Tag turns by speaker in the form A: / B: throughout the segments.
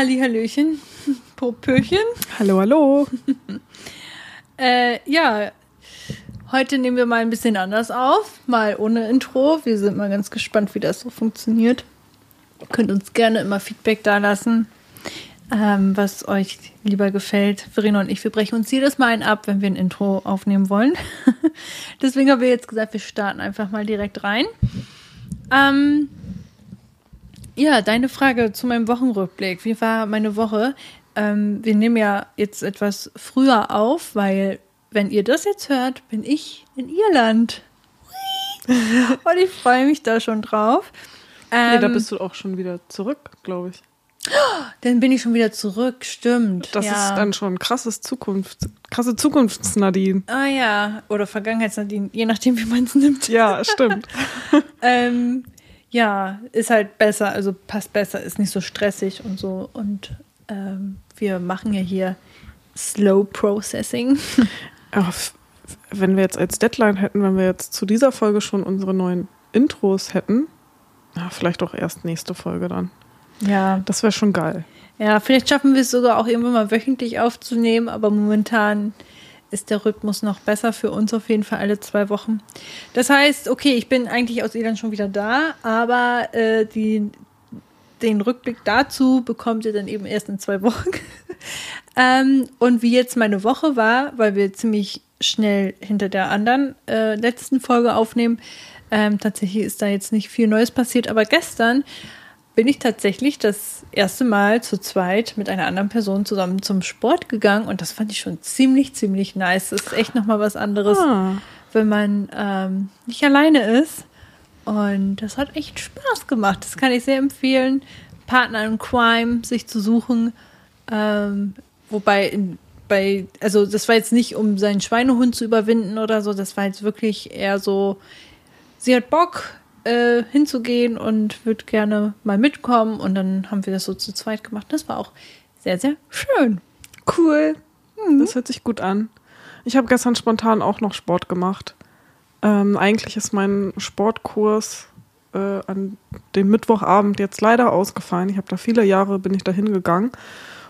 A: Hallihallöchen, Popöchen.
B: Hallo, hallo.
A: Äh, ja, heute nehmen wir mal ein bisschen anders auf, mal ohne Intro. Wir sind mal ganz gespannt, wie das so funktioniert. Ihr könnt uns gerne immer Feedback dalassen, ähm, was euch lieber gefällt. Verena und ich, wir brechen uns jedes Mal ein ab, wenn wir ein Intro aufnehmen wollen. Deswegen haben wir jetzt gesagt, wir starten einfach mal direkt rein. Ähm, ja, deine Frage zu meinem Wochenrückblick. Wie war meine Woche? Ähm, wir nehmen ja jetzt etwas früher auf, weil, wenn ihr das jetzt hört, bin ich in Irland. Und ich freue mich da schon drauf.
B: nee, da
A: Ähm,
B: bist du auch schon wieder zurück, glaube ich.
A: dann bin ich schon wieder zurück, stimmt.
B: Das
A: ja.
B: ist dann schon krasses Zukunft, krasse Zukunftsnadine.
A: Ah ja, oder Vergangenheitsnadine, je nachdem, wie man es nimmt.
B: Ja, stimmt.
A: Ähm, ja, ist halt besser, also passt besser, ist nicht so stressig und so. Und ähm, wir machen ja hier Slow Processing.
B: F- wenn wir jetzt als Deadline hätten, wenn wir jetzt zu dieser Folge schon unsere neuen Intros hätten, ja, vielleicht auch erst nächste Folge dann.
A: Ja,
B: Das wäre schon geil.
A: ja, vielleicht schaffen wir es sogar auch irgendwann mal wöchentlich aufzunehmen, aber momentan ist der Rhythmus noch besser für uns auf jeden Fall alle zwei Wochen. Das heißt, okay, ich bin eigentlich aus Irland schon wieder da, aber äh, die, den Rückblick dazu bekommt ihr dann eben erst in zwei Wochen. ähm, und wie jetzt meine Woche war, weil wir ziemlich schnell hinter der anderen äh, letzten Folge aufnehmen, ähm, tatsächlich ist da jetzt nicht viel Neues passiert, aber gestern bin ich tatsächlich das erste Mal zu zweit mit einer anderen Person zusammen zum Sport gegangen und das fand ich schon ziemlich, ziemlich nice. Das ist echt nochmal was anderes,
B: Ah,
A: wenn man ähm, nicht alleine ist. Und das hat echt Spaß gemacht. Das kann ich sehr empfehlen, Partner in Crime sich zu suchen. Ähm, wobei in, bei, also das war jetzt nicht, um seinen Schweinehund zu überwinden oder so, das war jetzt wirklich eher so, sie hat Bock äh, hinzugehen und wird gerne mal mitkommen. Und dann haben wir das so zu zweit gemacht. Das war auch sehr, sehr schön.
B: cool. Das hört sich gut an. Ich habe gestern spontan auch noch Sport gemacht. Ähm, eigentlich ist mein Sportkurs äh, an dem Mittwochabend jetzt leider ausgefallen. Ich habe da viele Jahre bin ich da hingegangen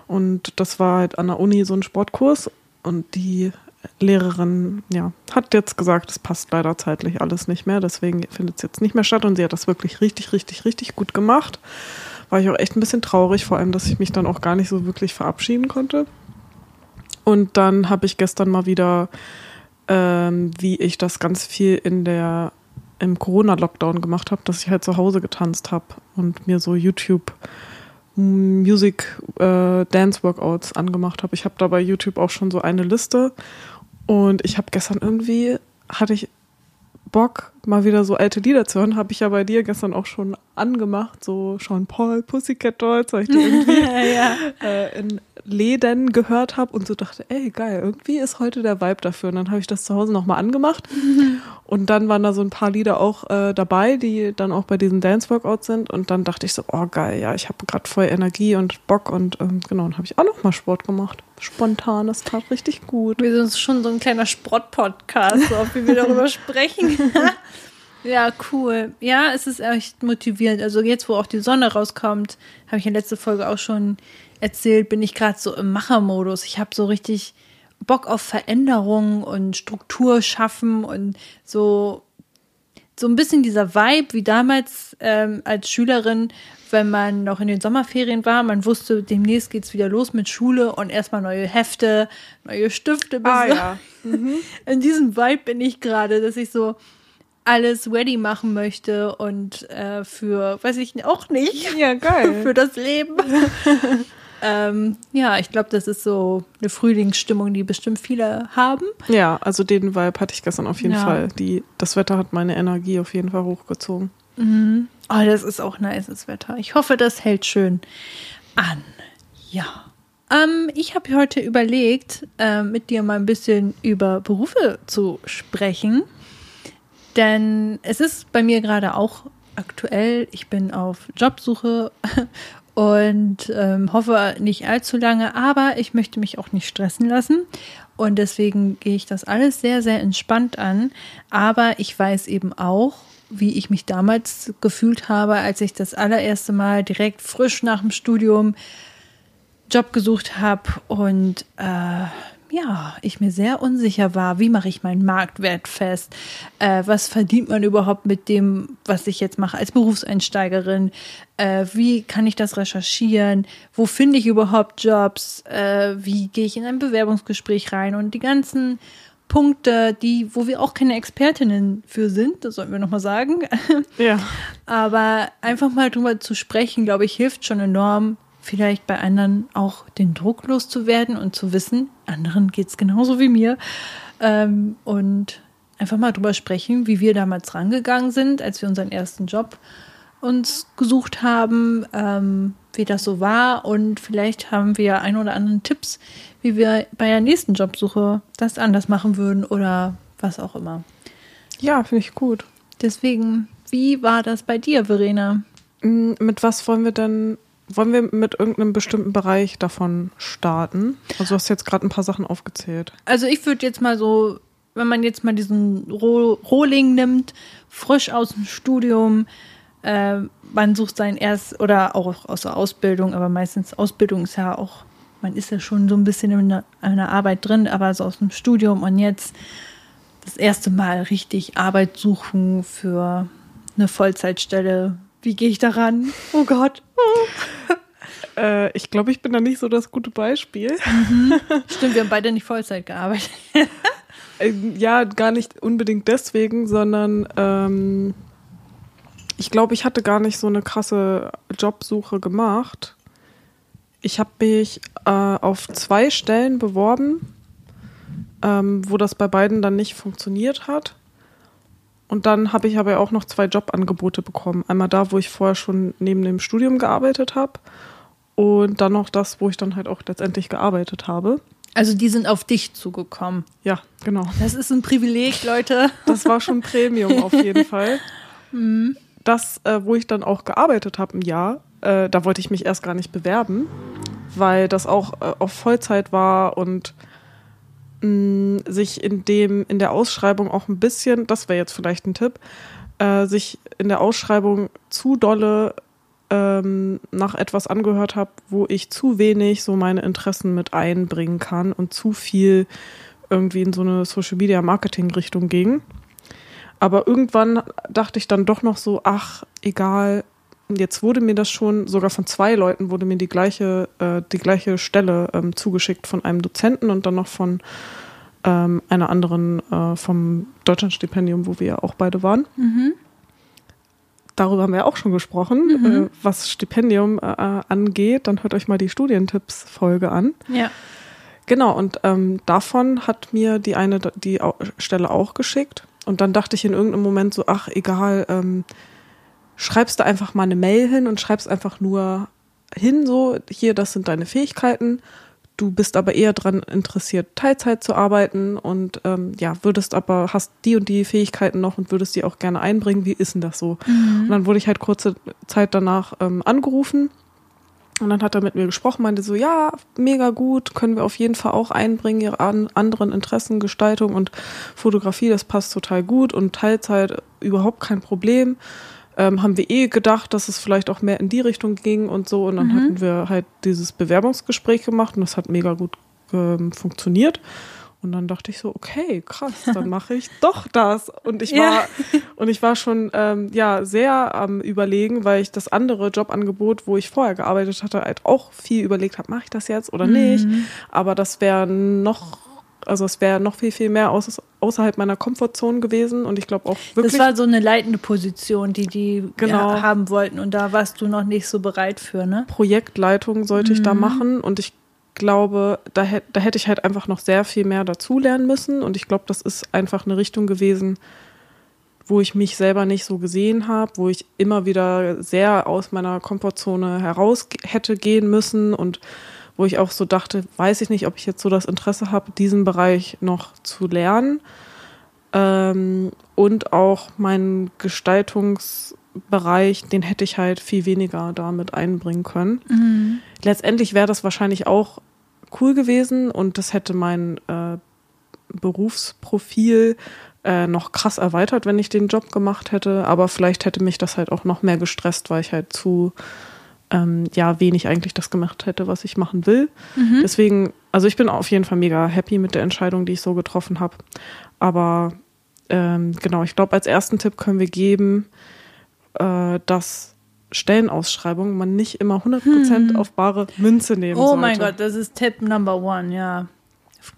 B: und das war halt an der Uni so ein Sportkurs und die Lehrerin ja hat jetzt gesagt, es passt leider zeitlich alles nicht mehr, deswegen findet es jetzt nicht mehr statt und sie hat das wirklich richtig, richtig, richtig gut gemacht. War ich auch echt ein bisschen traurig, vor allem, dass ich mich dann auch gar nicht so wirklich verabschieden konnte. Und dann habe ich gestern mal wieder, ähm, wie ich das ganz viel in der im Corona-Lockdown gemacht habe, dass ich halt zu Hause getanzt habe und mir so YouTube Music äh, Dance Workouts angemacht habe. Ich habe da bei YouTube auch schon so eine Liste und ich habe gestern irgendwie hatte ich Bock, mal wieder so alte Lieder zu hören, habe ich ja bei dir gestern auch schon angemacht, so Sean Paul, Pussycat Dolls, weil ich die irgendwie
A: ja.
B: äh, in Läden gehört habe und so dachte, ey, geil, irgendwie ist heute der Vibe dafür. Und dann habe ich das zu Hause nochmal angemacht. Und dann waren da so ein paar Lieder auch äh, dabei, die dann auch bei diesen Dance-Workouts sind. Und dann dachte ich so, oh geil, ja, ich habe gerade voll Energie und Bock. Und ähm, genau, dann habe ich auch nochmal Sport gemacht. Spontan, das tat richtig gut.
A: Wir sind schon so ein kleiner Sport-Podcast, so wie wir darüber sprechen. Ja, cool. Ja, es ist echt motivierend. Also jetzt, wo auch die Sonne rauskommt, habe ich in letzter Folge auch schon erzählt, bin ich gerade so im Machermodus. Ich habe so richtig Bock auf Veränderung und Struktur schaffen und so so ein bisschen dieser Vibe wie damals ähm, als Schülerin, wenn man noch in den Sommerferien war. Man wusste, demnächst geht's wieder los mit Schule und erstmal neue Hefte, neue Stifte. besorgen. In diesem Vibe bin ich gerade, dass ich so alles ready machen möchte und äh, für, weiß ich auch nicht,
B: Ja, geil.
A: für das Leben. ähm, ja, ich glaube, das ist so eine Frühlingsstimmung, die bestimmt viele haben.
B: ja, also den Vibe hatte ich gestern auf jeden
A: Ja.
B: Fall. Die, das Wetter hat meine Energie auf jeden Fall hochgezogen.
A: Oh, das ist auch nice, das Wetter. Ich hoffe, das hält schön an. Ja. Ähm, ich habe heute überlegt, äh, mit dir mal ein bisschen über Berufe zu sprechen. Denn es ist bei mir gerade auch aktuell. Ich bin auf Jobsuche und ähm, hoffe nicht allzu lange, aber ich möchte mich auch nicht stressen lassen. Und deswegen gehe ich das alles sehr, sehr entspannt an. Aber ich weiß eben auch, wie ich mich damals gefühlt habe, als ich das allererste Mal direkt frisch nach dem Studium Job gesucht habe und äh, ja, ich mir sehr unsicher war, wie mache ich meinen Marktwert fest? Äh, was verdient man überhaupt mit dem, was ich jetzt mache als Berufseinsteigerin? Äh, wie kann ich das recherchieren? Wo finde ich überhaupt Jobs? Äh, wie gehe ich in ein Bewerbungsgespräch rein? Und die ganzen Punkte, die, wo wir auch keine Expertinnen für sind, das sollten wir nochmal sagen.
B: Ja.
A: Aber einfach mal drüber zu sprechen, glaube ich, hilft schon enorm, vielleicht bei anderen auch den Druck loszuwerden und zu wissen, anderen geht es genauso wie mir. Ähm, und einfach mal drüber sprechen, wie wir damals rangegangen sind, als wir unseren ersten Job uns gesucht haben, ähm, wie das so war. Und vielleicht haben wir ein oder anderen Tipps, wie wir bei der nächsten Jobsuche das anders machen würden oder was auch immer.
B: Ja, finde ich gut.
A: Deswegen, wie war das bei dir, Verena?
B: Mm, Mit was wollen wir denn, wollen wir mit irgendeinem bestimmten Bereich davon starten? Also du hast jetzt gerade ein paar Sachen aufgezählt.
A: Also ich würde jetzt mal so, wenn man jetzt mal diesen Roh Rohling nimmt, frisch aus dem Studium, äh, man sucht sein erst oder auch aus der Ausbildung, aber meistens Ausbildung ist ja auch, man ist ja schon so ein bisschen in einer Arbeit drin, aber so aus dem Studium und jetzt das erste Mal richtig Arbeit suchen für eine Vollzeitstelle. Wie gehe ich daran? Oh Gott.
B: Äh, ich glaube, ich bin da nicht so das gute Beispiel.
A: Stimmt, wir haben beide nicht Vollzeit gearbeitet.
B: Äh, Ja, gar nicht unbedingt deswegen, sondern ähm, ich glaube, ich hatte gar nicht so eine krasse Jobsuche gemacht. Ich habe mich äh, auf zwei Stellen beworben, ähm, wo das bei beiden dann nicht funktioniert hat. Und dann habe ich aber auch noch zwei Jobangebote bekommen. Einmal da, wo ich vorher schon neben dem Studium gearbeitet habe. Und dann noch das, wo ich dann halt auch letztendlich gearbeitet habe.
A: Also die sind auf dich zugekommen.
B: Ja, genau.
A: Das ist ein Privileg, Leute.
B: Das war schon Premium auf jeden Fall. Das, äh, wo ich dann auch gearbeitet habe im Jahr, äh, da wollte ich mich erst gar nicht bewerben, weil das auch äh, auf Vollzeit war und mh, sich in dem in der Ausschreibung auch ein bisschen, das wäre jetzt vielleicht ein Tipp, äh, sich in der Ausschreibung zu dolle ähm, nach etwas angehört habe, wo ich zu wenig so meine Interessen mit einbringen kann und zu viel irgendwie in so eine Social Media Marketing Richtung ging. Aber irgendwann dachte ich dann doch noch so, ach, egal, jetzt wurde mir das schon, sogar von zwei Leuten wurde mir die gleiche, äh, die gleiche Stelle ähm, zugeschickt von einem Dozenten und dann noch von ähm, einer anderen äh, vom Deutschlandstipendium, wo wir ja auch beide waren. Darüber haben wir ja auch schon gesprochen, äh, was Stipendium äh, angeht. Dann hört euch mal die Studientipps-Folge an.
A: Ja.
B: Genau, und ähm, davon hat mir die eine die Stelle auch geschickt. Und dann dachte ich in irgendeinem Moment so, ach, egal, ähm, schreibst du einfach mal eine Mail hin und schreibst einfach nur hin, so, hier, das sind deine Fähigkeiten. Du bist aber eher daran interessiert, Teilzeit zu arbeiten und ähm, ja, würdest aber, hast die und die Fähigkeiten noch und würdest die auch gerne einbringen. Wie ist denn das so? Und dann wurde ich halt kurze Zeit danach ähm, angerufen und dann hat er mit mir gesprochen, meinte so, ja, mega gut, können wir auf jeden Fall auch einbringen, ihre an, anderen Interessen, Gestaltung und Fotografie, das passt total gut und Teilzeit überhaupt kein Problem. Ähm, haben wir eh gedacht, dass es vielleicht auch mehr in die Richtung ging und so. Und dann hatten wir halt dieses Bewerbungsgespräch gemacht und das hat mega gut ähm, funktioniert. Und dann dachte ich so, okay, krass, dann mache ich doch das. Und ich
A: Ja.
B: war, und ich war schon ähm, ja sehr am überlegen, weil ich das andere Jobangebot, wo ich vorher gearbeitet hatte, halt auch viel überlegt habe, mache ich das jetzt oder nicht. Aber das wäre noch, also es wäre noch viel, viel mehr aus, außerhalb meiner Komfortzone gewesen. Und ich glaube auch wirklich.
A: Das war so eine leitende Position, die die
B: Genau.
A: ja, haben wollten. Und da warst du noch nicht so bereit für, ne?
B: Projektleitung sollte ich da machen und ich glaube, da, da hätte ich halt einfach noch sehr viel mehr dazulernen müssen und ich glaube, das ist einfach eine Richtung gewesen, wo ich mich selber nicht so gesehen habe, wo ich immer wieder sehr aus meiner Komfortzone heraus hätte gehen müssen und wo ich auch so dachte, weiß ich nicht, ob ich jetzt so das Interesse habe, diesen Bereich noch zu lernen. Ähm, und auch meinen Gestaltungsbereich, den hätte ich halt viel weniger damit einbringen können. Letztendlich wäre das wahrscheinlich auch cool gewesen und das hätte mein äh, Berufsprofil äh, noch krass erweitert, wenn ich den Job gemacht hätte. Aber vielleicht hätte mich das halt auch noch mehr gestresst, weil ich halt zu ähm, ja wenig eigentlich das gemacht hätte, was ich machen will.
A: Mhm.
B: Deswegen, also ich bin auf jeden Fall mega happy mit der Entscheidung, die ich so getroffen habe. Aber ähm, genau, ich glaube, als ersten Tipp können wir geben, äh, dass Stellenausschreibungen man nicht immer 100% auf bare Münze nehmen
A: Hm. Oh
B: sollte.
A: mein Gott, das ist Tipp Number One, ja.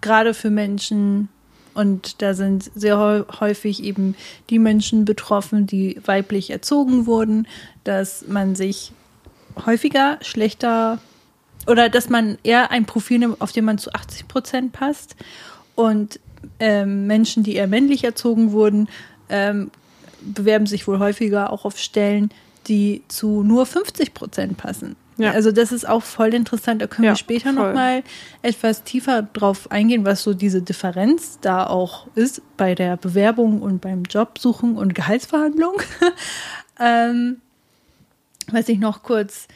A: Gerade für Menschen, und da sind sehr häu- häufig eben die Menschen betroffen, die weiblich erzogen wurden, dass man sich häufiger schlechter oder dass man eher ein Profil nimmt, auf dem man zu 80 Prozent passt. Und ähm, Menschen, die eher männlich erzogen wurden, ähm, bewerben sich wohl häufiger auch auf Stellen, die zu nur 50 Prozent passen.
B: Ja.
A: Also das ist auch voll interessant. Da können
B: Ja,
A: wir später
B: voll.
A: noch mal etwas tiefer drauf eingehen, was so diese Differenz da auch ist bei der Bewerbung und beim Jobsuchen und Gehaltsverhandlung. ähm, was ich noch kurz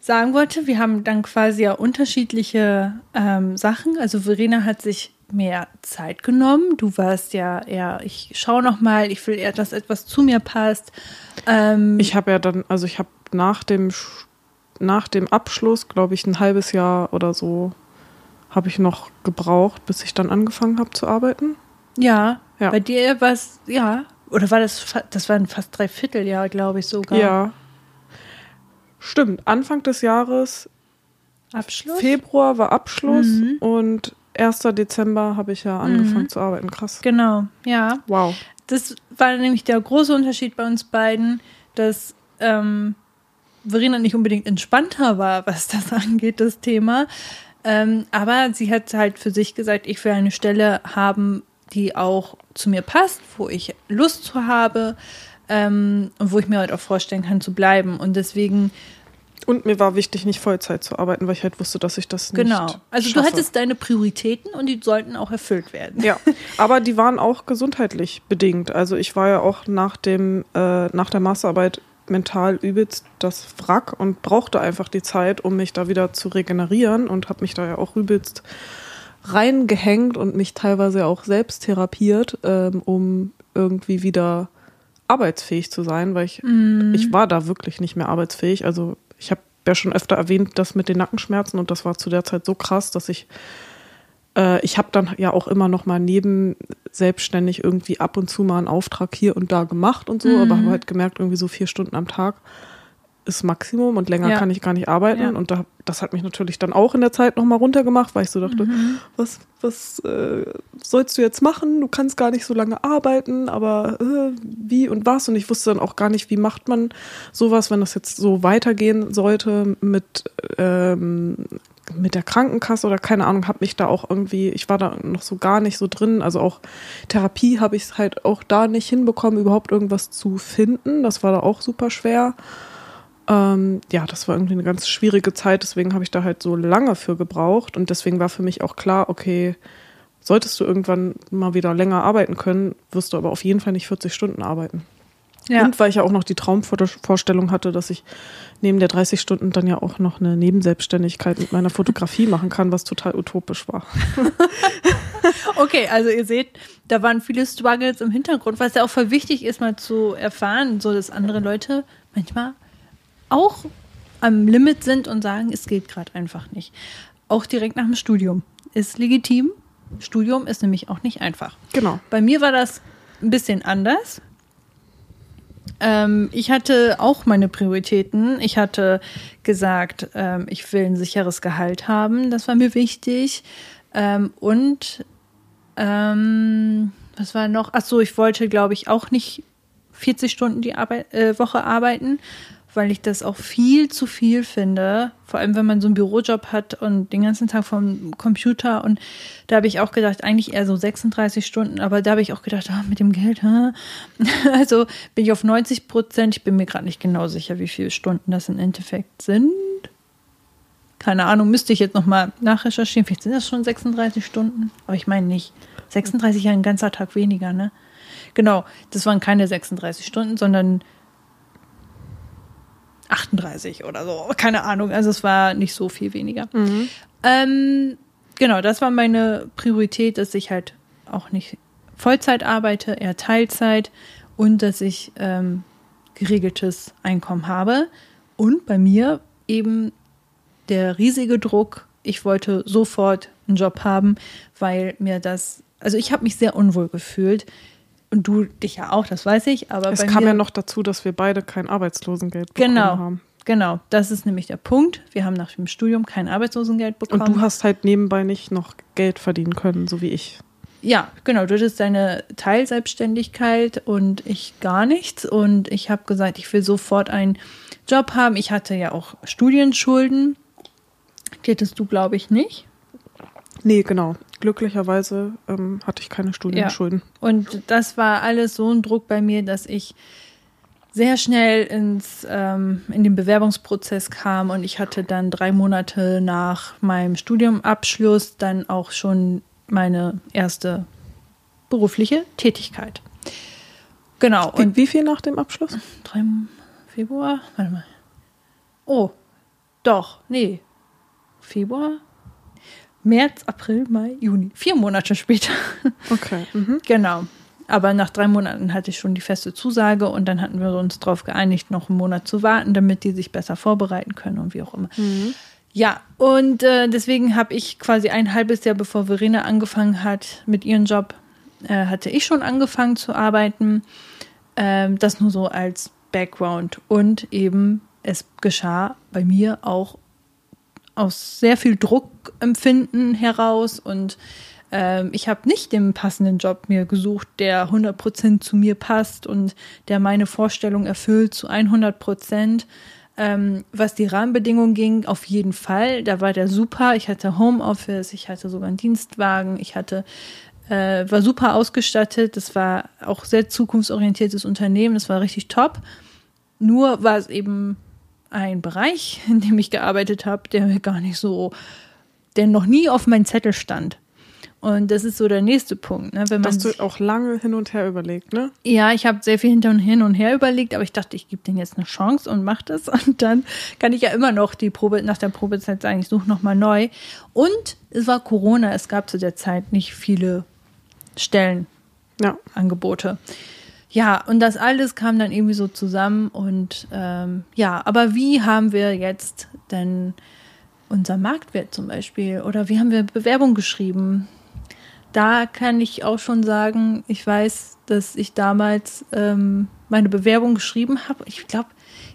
A: sagen wollte, wir haben dann quasi ja unterschiedliche ähm, Sachen. Also Verena hat sich mehr Zeit genommen. Du warst ja eher, ich schaue noch mal, ich will eher, dass etwas zu mir passt. Ähm,
B: Ich habe ja dann, also ich habe nach dem nach dem Abschluss, glaube ich, ein halbes Jahr oder so habe ich noch gebraucht, bis ich dann angefangen habe zu arbeiten.
A: ja,
B: Ja.
A: bei dir war es, ja, oder war das, das war ein fast Dreivierteljahr, glaube ich sogar.
B: Ja. Stimmt, Anfang des Jahres,
A: Abschluss?
B: Februar war Abschluss
A: Mhm.
B: und 1. Dezember habe ich ja angefangen zu arbeiten. Krass.
A: Genau, ja.
B: Wow.
A: Das war nämlich der große Unterschied bei uns beiden, dass ähm, Verena nicht unbedingt entspannter war, was das angeht, das Thema. Ähm, aber sie hat halt für sich gesagt, ich will eine Stelle haben, die auch zu mir passt, wo ich Lust zu habe ähm, und wo ich mir halt auch vorstellen kann zu bleiben. Und deswegen,
B: Und mir war wichtig, nicht Vollzeit zu arbeiten, weil ich halt wusste, dass ich das nicht
A: genau. Also du
B: schaffe.
A: hattest deine Prioritäten und die sollten auch erfüllt werden.
B: Ja, aber die waren auch gesundheitlich bedingt. Also ich war ja auch nach dem äh, nach der Masterarbeit mental übelst das Wrack und brauchte einfach die Zeit, um mich da wieder zu regenerieren und habe mich da ja auch übelst reingehängt und mich teilweise auch selbst therapiert, ähm, um irgendwie wieder arbeitsfähig zu sein, weil ich ich war da wirklich nicht mehr arbeitsfähig. Also ich habe ja schon öfter erwähnt, das mit den Nackenschmerzen und das war zu der Zeit so krass, dass ich äh, ich habe dann ja auch immer noch mal neben selbstständig irgendwie ab und zu mal einen Auftrag hier und da gemacht und so,
A: Mhm.
B: aber habe halt gemerkt, irgendwie so vier Stunden am Tag ist Maximum und länger
A: Ja.
B: kann ich gar nicht arbeiten.
A: Ja.
B: Und da, das hat mich natürlich dann auch in der Zeit noch mal runtergemacht, weil ich so dachte,
A: Mhm.
B: was, was äh, sollst du jetzt machen? Du kannst gar nicht so lange arbeiten, aber äh, wie und was? Und ich wusste dann auch gar nicht, wie macht man sowas, wenn das jetzt so weitergehen sollte mit ähm, mit der Krankenkasse oder keine Ahnung, habe mich da auch irgendwie, ich war da noch so gar nicht so drin. Also auch Therapie habe ich halt auch da nicht hinbekommen, überhaupt irgendwas zu finden. Das war da auch super schwer. Ähm, ja, das war irgendwie eine ganz schwierige Zeit, deswegen habe ich da halt so lange für gebraucht und deswegen war für mich auch klar, okay, solltest du irgendwann mal wieder länger arbeiten können, wirst du aber auf jeden Fall nicht 40 Stunden arbeiten.
A: Ja.
B: Und weil ich ja auch noch die Traumvorstellung hatte, dass ich neben der 30 Stunden dann ja auch noch eine Nebenselbstständigkeit mit meiner Fotografie machen kann, was total utopisch war.
A: Okay, also ihr seht, da waren viele Struggles im Hintergrund, was ja auch voll wichtig ist, mal zu erfahren, so dass andere Leute manchmal auch am Limit sind und sagen, es geht gerade einfach nicht. Auch direkt nach dem Studium ist legitim. Studium ist nämlich auch nicht einfach.
B: Genau.
A: Bei mir war das ein bisschen anders. Ähm, ich hatte auch meine Prioritäten. Ich hatte gesagt, ähm, ich will ein sicheres Gehalt haben. Das war mir wichtig. Ähm, und ähm, was war noch? Ach so, ich wollte, glaube ich, auch nicht 40 Stunden die Arbeit, äh, Woche arbeiten, weil ich das auch viel zu viel finde. Vor allem, wenn man so einen Bürojob hat und den ganzen Tag vom Computer. Und da habe ich auch gedacht, eigentlich eher so 36 Stunden. Aber da habe ich auch gedacht, ah, mit dem Geld, hä? also bin ich auf 90 Prozent. Ich bin mir gerade nicht genau sicher, wie viele Stunden das im Endeffekt sind. Keine Ahnung, müsste ich jetzt nochmal nachrecherchieren. Vielleicht sind das schon 36 Stunden. Aber ich meine nicht. 36 ja ein ganzer Tag weniger, ne? Genau, das waren keine 36 Stunden, sondern 38 oder so. Keine Ahnung. Also es war nicht so viel weniger. Ähm, genau, das war meine Priorität, dass ich halt auch nicht Vollzeit arbeite, eher Teilzeit und dass ich ähm, geregeltes Einkommen habe. Und bei mir eben der riesige Druck. Ich wollte sofort einen Job haben, weil mir das, also ich habe mich sehr unwohl gefühlt. Und du dich ja auch, das weiß ich. Aber
B: es kam ja noch dazu, dass wir beide kein Arbeitslosengeld bekommen
A: genau,
B: haben.
A: Genau, das ist nämlich der Punkt. Wir haben nach dem Studium kein Arbeitslosengeld bekommen.
B: Und du hast halt nebenbei nicht noch Geld verdienen können, so wie ich.
A: Ja, genau. Du hattest deine Teilselbstständigkeit und ich gar nichts. Und ich habe gesagt, ich will sofort einen Job haben. Ich hatte ja auch Studienschulden. Die hattest du, glaube ich, nicht.
B: Nee, genau. Glücklicherweise ähm, hatte ich keine Studienschulden.
A: Ja. Und das war alles so ein Druck bei mir, dass ich sehr schnell ins, ähm, in den Bewerbungsprozess kam und ich hatte dann drei Monate nach meinem Studiumabschluss dann auch schon meine erste berufliche Tätigkeit. Genau.
B: Wie, und wie viel nach dem Abschluss?
A: Drei Februar? Warte mal. Oh, doch, nee. Februar? März, April, Mai, Juni. Vier Monate später.
B: Okay. Mhm.
A: Genau. Aber nach drei Monaten hatte ich schon die feste Zusage und dann hatten wir uns darauf geeinigt, noch einen Monat zu warten, damit die sich besser vorbereiten können und wie auch immer. Mhm. Ja, und äh, deswegen habe ich quasi ein halbes Jahr, bevor Verena angefangen hat mit ihrem Job, äh, hatte ich schon angefangen zu arbeiten. Ähm, das nur so als Background. Und eben, es geschah bei mir auch aus sehr viel Druckempfinden heraus und ähm, ich habe nicht den passenden Job mir gesucht, der 100% zu mir passt und der meine Vorstellung erfüllt zu 100%. Ähm, was die Rahmenbedingungen ging, auf jeden Fall. Da war der super. Ich hatte Homeoffice, ich hatte sogar einen Dienstwagen, ich hatte äh, war super ausgestattet. Das war auch sehr zukunftsorientiertes Unternehmen. Das war richtig top. Nur war es eben ein Bereich, in dem ich gearbeitet habe, der mir gar nicht so, der noch nie auf meinem Zettel stand. Und das ist so der nächste Punkt. Ne?
B: Wenn man Hast du auch lange hin und her überlegt, ne?
A: Ja, ich habe sehr viel hin und her überlegt, aber ich dachte, ich gebe denen jetzt eine Chance und mache das. Und dann kann ich ja immer noch die Probe nach der Probezeit sagen, ich suche nochmal neu. Und es war Corona, es gab zu der Zeit nicht viele Stellenangebote. Ja. Ja, und das alles kam dann irgendwie so zusammen. Und ähm, ja, aber wie haben wir jetzt denn unser Marktwert zum Beispiel oder wie haben wir Bewerbung geschrieben? da kann ich auch schon sagen, ich weiß, dass ich damals ähm, meine Bewerbung geschrieben habe. Ich glaube,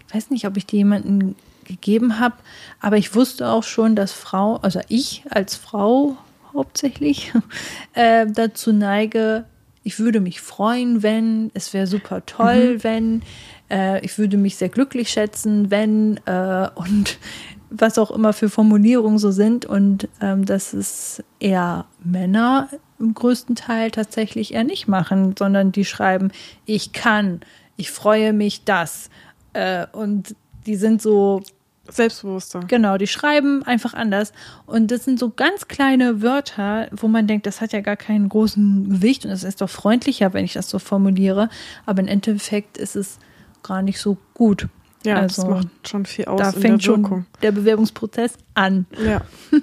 A: ich weiß nicht, ob ich die jemanden gegeben habe, aber ich wusste auch schon, dass Frau, also ich als Frau hauptsächlich, äh, dazu neige, ich würde mich freuen, wenn, es wäre super toll, mhm. wenn, äh, ich würde mich sehr glücklich schätzen, wenn, äh, und was auch immer für Formulierungen so sind. Und ähm, das ist eher Männer im größten Teil tatsächlich eher nicht machen, sondern die schreiben, ich kann, ich freue mich das. Äh, und die sind so
B: selbstbewusster.
A: Genau, die schreiben einfach anders. Und das sind so ganz kleine Wörter, wo man denkt, das hat ja gar keinen großen Gewicht und es ist doch freundlicher, wenn ich das so formuliere. Aber im Endeffekt ist es gar nicht so gut.
B: Ja, also, das macht schon viel aus. Da fängt schon
A: der Bewerbungsprozess an.
B: Ja.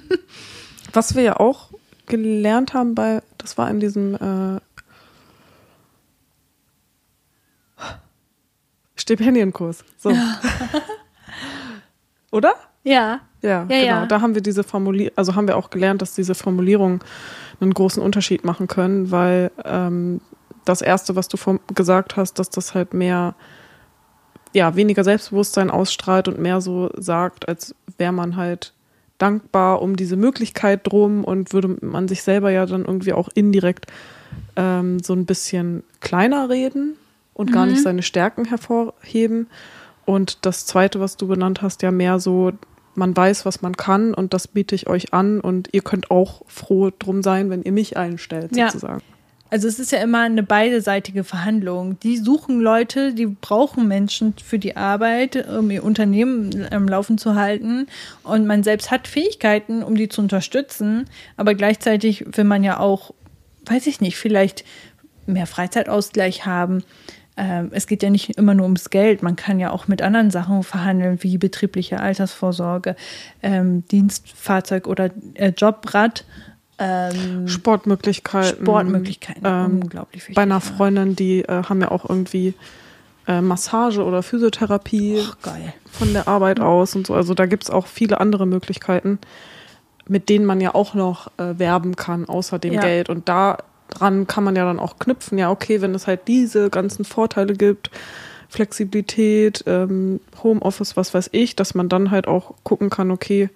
B: Was wir ja auch gelernt haben bei, das war in diesem äh, Stipendienkurs. So. Oder?
A: Ja.
B: Ja, ja genau. Ja. Da haben wir diese Formulierung, also haben wir auch gelernt, dass diese Formulierungen einen großen Unterschied machen können, weil ähm, das erste, was du gesagt hast, dass das halt mehr, ja, weniger Selbstbewusstsein ausstrahlt und mehr so sagt, als wäre man halt dankbar um diese Möglichkeit drum und würde man sich selber ja dann irgendwie auch indirekt ähm, so ein bisschen kleiner reden und mhm. gar nicht mhm. seine Stärken hervorheben. Und das Zweite, was du benannt hast, ja mehr so, man weiß, was man kann und das biete ich euch an und ihr könnt auch froh drum sein, wenn ihr mich einstellt, sozusagen. Ja.
A: Also es ist ja immer eine beideseitige Verhandlung. Die suchen Leute, die brauchen Menschen für die Arbeit, um ihr Unternehmen am Laufen zu halten. Und man selbst hat Fähigkeiten, um die zu unterstützen. Aber gleichzeitig will man ja auch, weiß ich nicht, vielleicht mehr Freizeitausgleich haben. Ähm, es geht ja nicht immer nur ums Geld. Man kann ja auch mit anderen Sachen verhandeln, wie betriebliche Altersvorsorge, ähm, Dienstfahrzeug oder äh, Jobrad
B: ähm, Sportmöglichkeiten.
A: Sportmöglichkeiten,
B: ähm, unglaublich wichtig. Bei einer Freundin, die äh, haben ja auch irgendwie äh, Massage oder Physiotherapie
A: geil.
B: von der Arbeit aus und so. Also da gibt's auch viele andere Möglichkeiten, mit denen man ja auch noch äh, werben kann, außer dem
A: Ja.
B: Geld. Und daran kann man ja dann auch knüpfen. Ja, okay, wenn es halt diese ganzen Vorteile gibt, Flexibilität, ähm, Homeoffice, was weiß ich, dass man dann halt auch gucken kann, okay,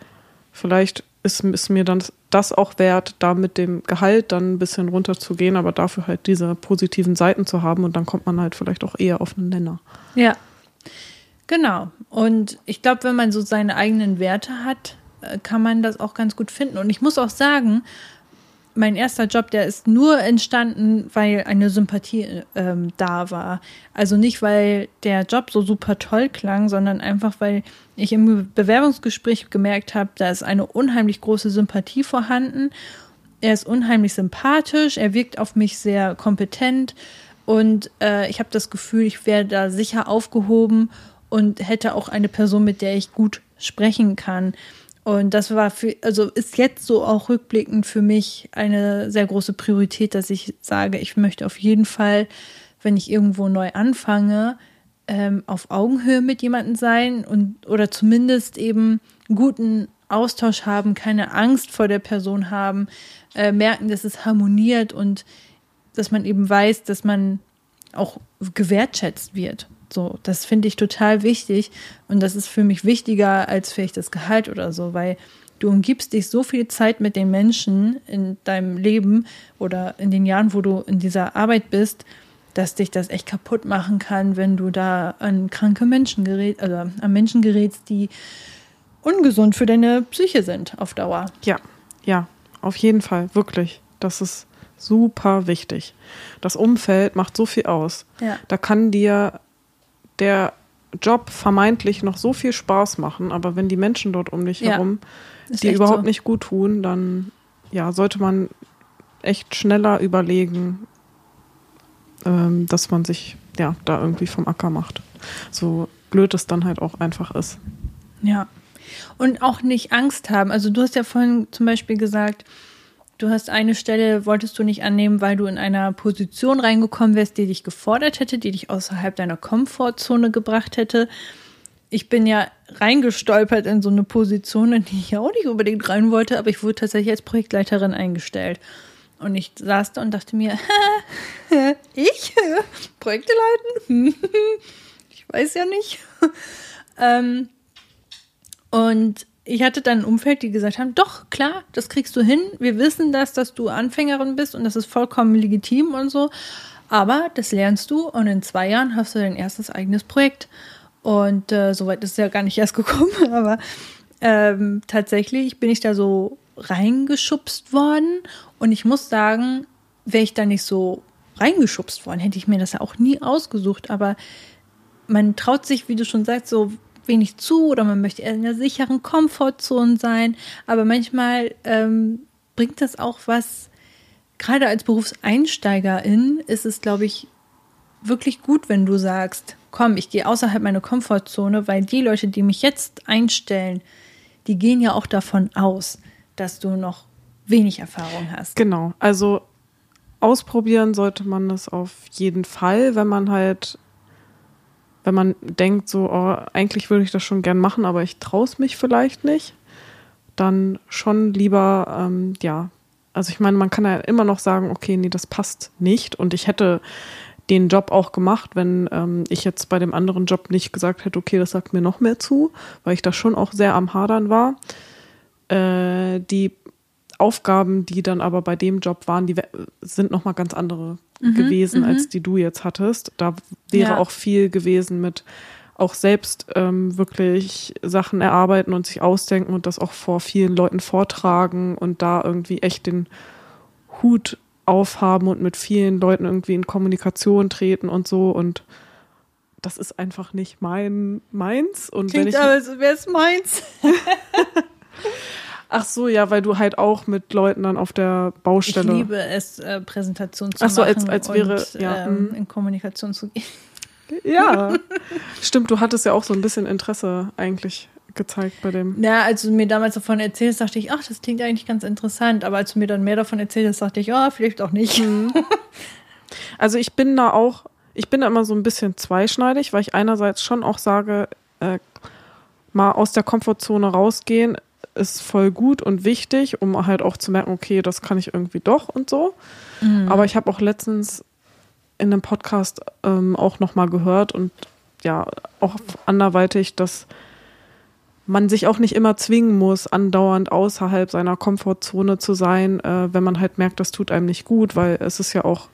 B: vielleicht ist, ist mir dann das auch wert, da mit dem Gehalt dann ein bisschen runterzugehen, aber dafür halt diese positiven Seiten zu haben und dann kommt man halt vielleicht auch eher auf einen Nenner.
A: Ja, genau. Und ich glaube, wenn man so seine eigenen Werte hat, äh, kann man das auch ganz gut finden. Und ich muss auch sagen, mein erster Job, der ist nur entstanden, weil eine Sympathie ähm, da war. Also nicht, weil der Job so super toll klang, sondern einfach, weil ich im Bewerbungsgespräch gemerkt habe, da ist eine unheimlich große Sympathie vorhanden. Er ist unheimlich sympathisch, er wirkt auf mich sehr kompetent und äh, ich habe das Gefühl, ich wäre da sicher aufgehoben und hätte auch eine Person, mit der ich gut sprechen kann. Und das war für, also ist jetzt so auch rückblickend für mich eine sehr große Priorität, dass ich sage, ich möchte auf jeden Fall, wenn ich irgendwo neu anfange, ähm, auf Augenhöhe mit jemandem sein und oder zumindest eben guten Austausch haben, keine Angst vor der Person haben, äh, merken, dass es harmoniert und dass man eben weiß, dass man auch gewertschätzt wird. So, das finde ich total wichtig und das ist für mich wichtiger als vielleicht das Gehalt oder so, weil du umgibst dich so viel Zeit mit den Menschen in deinem Leben oder in den Jahren, wo du in dieser Arbeit bist, dass dich das echt kaputt machen kann, wenn du da an kranke Menschen gerät, also an Menschen gerätst, die ungesund für deine Psyche sind auf Dauer.
B: Ja, ja, auf jeden Fall, wirklich. Das ist super wichtig. Das Umfeld macht so viel aus.
A: Ja.
B: Da kann dir der Job vermeintlich noch so viel Spaß machen, aber wenn die Menschen dort um dich
A: Ja,
B: herum
A: echt
B: überhaupt
A: so.
B: nicht gut tun, dann ja, sollte man echt schneller überlegen, ähm, dass man sich ja da irgendwie vom Acker macht. So blöd es dann halt auch einfach ist.
A: Ja. Und auch nicht Angst haben. Also du hast ja vorhin zum Beispiel gesagt, du hast eine Stelle, wolltest du nicht annehmen, weil du in einer Position reingekommen wärst, die dich gefordert hätte, die dich außerhalb deiner Komfortzone gebracht hätte. Ich bin ja reingestolpert in so eine Position, in die ich auch nicht unbedingt rein wollte, aber ich wurde tatsächlich als Projektleiterin eingestellt. Und ich saß da und dachte mir, ich? Projekte leiten? ich weiß ja nicht. ähm, und ich hatte dann ein Umfeld, die gesagt haben, doch, klar, das kriegst du hin. Wir wissen das, dass du Anfängerin bist und das ist vollkommen legitim und so. Aber das lernst du und in zwei Jahren hast du dein erstes eigenes Projekt. Und äh, soweit ist es ja gar nicht erst gekommen, aber ähm, tatsächlich bin ich da so reingeschubst worden. Und ich muss sagen, wäre ich da nicht so reingeschubst worden, hätte ich mir das ja auch nie ausgesucht. Aber man traut sich, wie du schon sagst, so wenig zu oder man möchte eher in der sicheren Komfortzone sein. Aber manchmal ähm, bringt das auch was, gerade als Berufseinsteigerin ist es, glaube ich, wirklich gut, wenn du sagst, komm, ich gehe außerhalb meiner Komfortzone, weil die Leute, die mich jetzt einstellen, die gehen ja auch davon aus, dass du noch wenig Erfahrung hast.
B: Genau. Also ausprobieren sollte man das auf jeden Fall, wenn man halt, wenn man denkt, so, oh, eigentlich würde ich das schon gern machen, aber ich traue es mich vielleicht nicht, dann schon lieber, ähm, ja, also ich meine, man kann ja immer noch sagen, okay, nee, das passt nicht und ich hätte den Job auch gemacht, wenn ähm, ich jetzt bei dem anderen Job nicht gesagt hätte, okay, das sagt mir noch mehr zu, weil ich da schon auch sehr am Hadern war. Äh, die Aufgaben, die dann aber bei dem Job waren, die sind nochmal ganz andere gewesen, als die du jetzt hattest. Da wäre
A: Ja.
B: auch viel gewesen mit auch selbst ähm, wirklich Sachen erarbeiten und sich ausdenken und das auch vor vielen Leuten vortragen und da irgendwie echt den Hut aufhaben und mit vielen Leuten irgendwie in Kommunikation treten und so und das ist einfach nicht mein meins und wenn
A: Klingt
B: ich
A: aber, wäre es meins.
B: ach so ja weil du halt auch mit Leuten dann auf der
A: Ich
B: Baustelle
A: liebe es, äh, Präsentationen zu
B: Ach so, als-
A: machen
B: als wäre-
A: und
B: ja,
A: ähm,
B: mm.
A: in Kommunikation zu gehen.
B: ja stimmt du hattest ja auch so ein bisschen Interesse eigentlich gezeigt bei dem
A: Ja, als du mir damals davon erzählst, dachte ich, ach, das klingt eigentlich ganz interessant. Aber als du mir dann mehr davon erzählt hast, dachte ich, oh, vielleicht auch nicht.
B: Also ich bin da auch ich bin da immer so ein bisschen zweischneidig, weil ich einerseits schon auch sage, äh, mal aus der Komfortzone rausgehen ist voll gut und wichtig, um halt auch zu merken, okay, das kann ich irgendwie doch und so. Mhm. Aber ich habe auch letztens in einem Podcast ähm, auch nochmal gehört und ja, auch anderweitig, dass man sich auch nicht immer zwingen muss, andauernd außerhalb seiner Komfortzone zu sein, äh, wenn man halt merkt, das tut einem nicht gut, weil es ist ja auch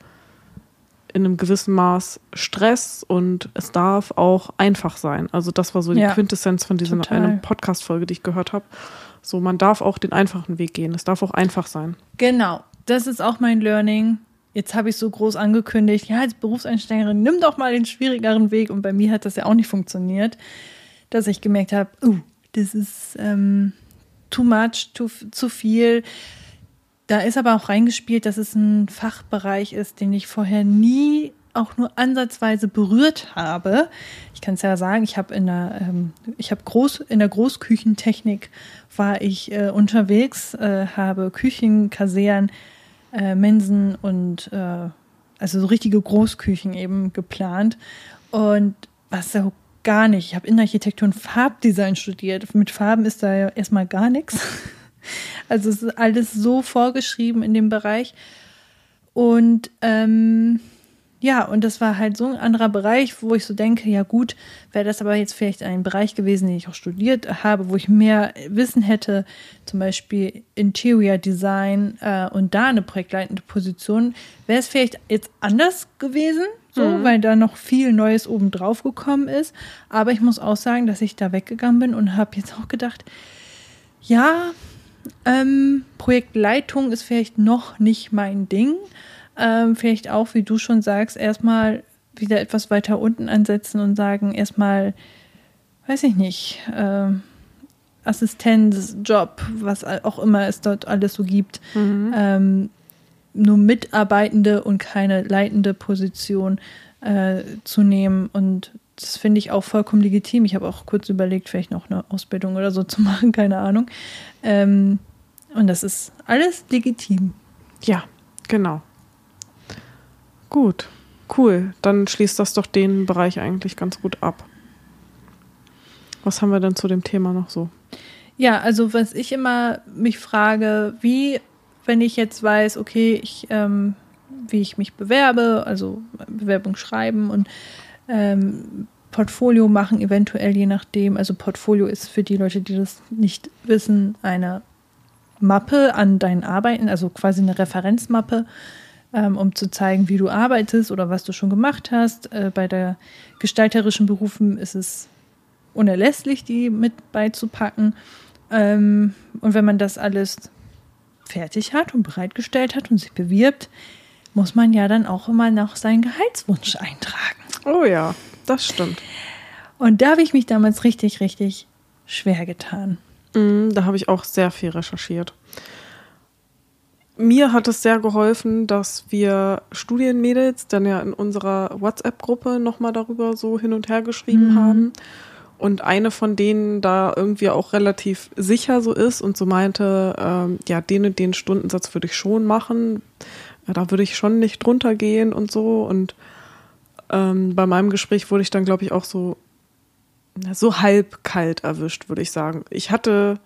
B: in einem gewissen Maß Stress und es darf auch einfach sein. Also das war so die ja, Quintessenz von dieser Podcast-Folge, die ich gehört habe. So, man darf auch den einfachen Weg gehen. Es darf auch einfach sein.
A: Genau. Das ist auch mein Learning. Jetzt habe ich so groß angekündigt, ja, als Berufseinsteigerin, nimm doch mal den schwierigeren Weg. Und bei mir hat das ja auch nicht funktioniert, dass ich gemerkt habe, uh, das ist ähm, too much, too, zu viel. Da ist aber auch reingespielt, dass es ein Fachbereich ist, den ich vorher nie auch nur ansatzweise berührt habe. Ich kann es ja sagen, ich habe in der, ähm, ich groß der Großküchentechnik war ich äh, unterwegs, äh, habe Küchen, Kasern, äh, Mensen und äh, also so richtige Großküchen eben geplant und was so gar nicht. Ich habe Innenarchitektur und Farbdesign studiert. Mit Farben ist da ja erstmal gar nichts. Also es ist alles so vorgeschrieben in dem Bereich. Und ähm, ja, und das war halt so ein anderer Bereich, wo ich so denke, ja gut, wäre das aber jetzt vielleicht ein Bereich gewesen, den ich auch studiert habe, wo ich mehr Wissen hätte, zum Beispiel Interior Design äh, und da eine projektleitende Position, wäre es vielleicht jetzt anders gewesen, so, mhm. weil da noch viel Neues obendrauf gekommen ist. Aber ich muss auch sagen, dass ich da weggegangen bin und habe jetzt auch gedacht, ja, ähm, Projektleitung ist vielleicht noch nicht mein Ding. Ähm, vielleicht auch, wie du schon sagst, erstmal wieder etwas weiter unten ansetzen und sagen, erstmal, weiß ich nicht, äh, Assistenzjob, was auch immer es dort alles so gibt. Mhm. Ähm, nur Mitarbeitende und keine leitende Position äh, zu nehmen. Und das finde ich auch vollkommen legitim. Ich habe auch kurz überlegt, vielleicht noch eine Ausbildung oder so zu machen, keine Ahnung. Ähm, und das ist alles legitim.
B: Ja, genau. Gut, cool. Dann schließt das doch den Bereich eigentlich ganz gut ab. Was haben wir denn zu dem Thema noch so?
A: Ja, also was ich immer mich frage, wie, wenn ich jetzt weiß, okay, ich, ähm, wie ich mich bewerbe, also Bewerbung schreiben und ähm, Portfolio machen, eventuell je nachdem. Also Portfolio ist für die Leute, die das nicht wissen, eine Mappe an deinen Arbeiten, also quasi eine Referenzmappe, ähm, um zu zeigen, wie du arbeitest oder was du schon gemacht hast. Äh, bei der gestalterischen Berufen ist es unerlässlich, die mit beizupacken. Ähm, und wenn man das alles fertig hat und bereitgestellt hat und sich bewirbt, muss man ja dann auch immer noch seinen Gehaltswunsch eintragen.
B: Oh ja, das stimmt.
A: Und da habe ich mich damals richtig, richtig schwer getan.
B: Mm, da habe ich auch sehr viel recherchiert. Mir hat es sehr geholfen, dass wir Studienmädels dann ja in unserer WhatsApp-Gruppe nochmal darüber so hin und her geschrieben mhm. haben. Und eine von denen da irgendwie auch relativ sicher so ist und so meinte, ähm, ja, den und den Stundensatz würde ich schon machen. Ja, da würde ich schon nicht drunter gehen und so. Und ähm, bei meinem Gespräch wurde ich dann, glaube ich, auch so so halb kalt erwischt, würde ich sagen. Ich hatte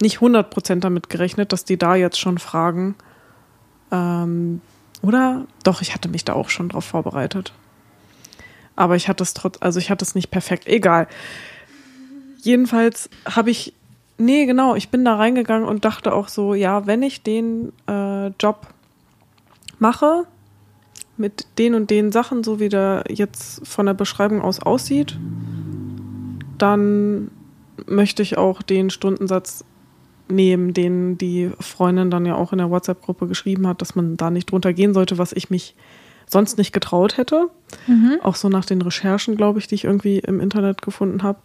B: nicht 100% damit gerechnet, dass die da jetzt schon fragen. Ähm, oder? Doch, ich hatte mich da auch schon drauf vorbereitet. Aber ich hatte es trotz, also ich hatte es nicht perfekt. Egal. Jedenfalls habe ich, nee, genau, ich bin da reingegangen und dachte auch so, ja, wenn ich den äh, Job mache, mit den und den Sachen, so wie der jetzt von der Beschreibung aus aussieht, dann möchte ich auch den Stundensatz nehmen, den die Freundin dann ja auch in der WhatsApp-Gruppe geschrieben hat, dass man da nicht drunter gehen sollte, was ich mich sonst nicht getraut hätte. Mhm. Auch so nach den Recherchen, glaube ich, die ich irgendwie im Internet gefunden habe.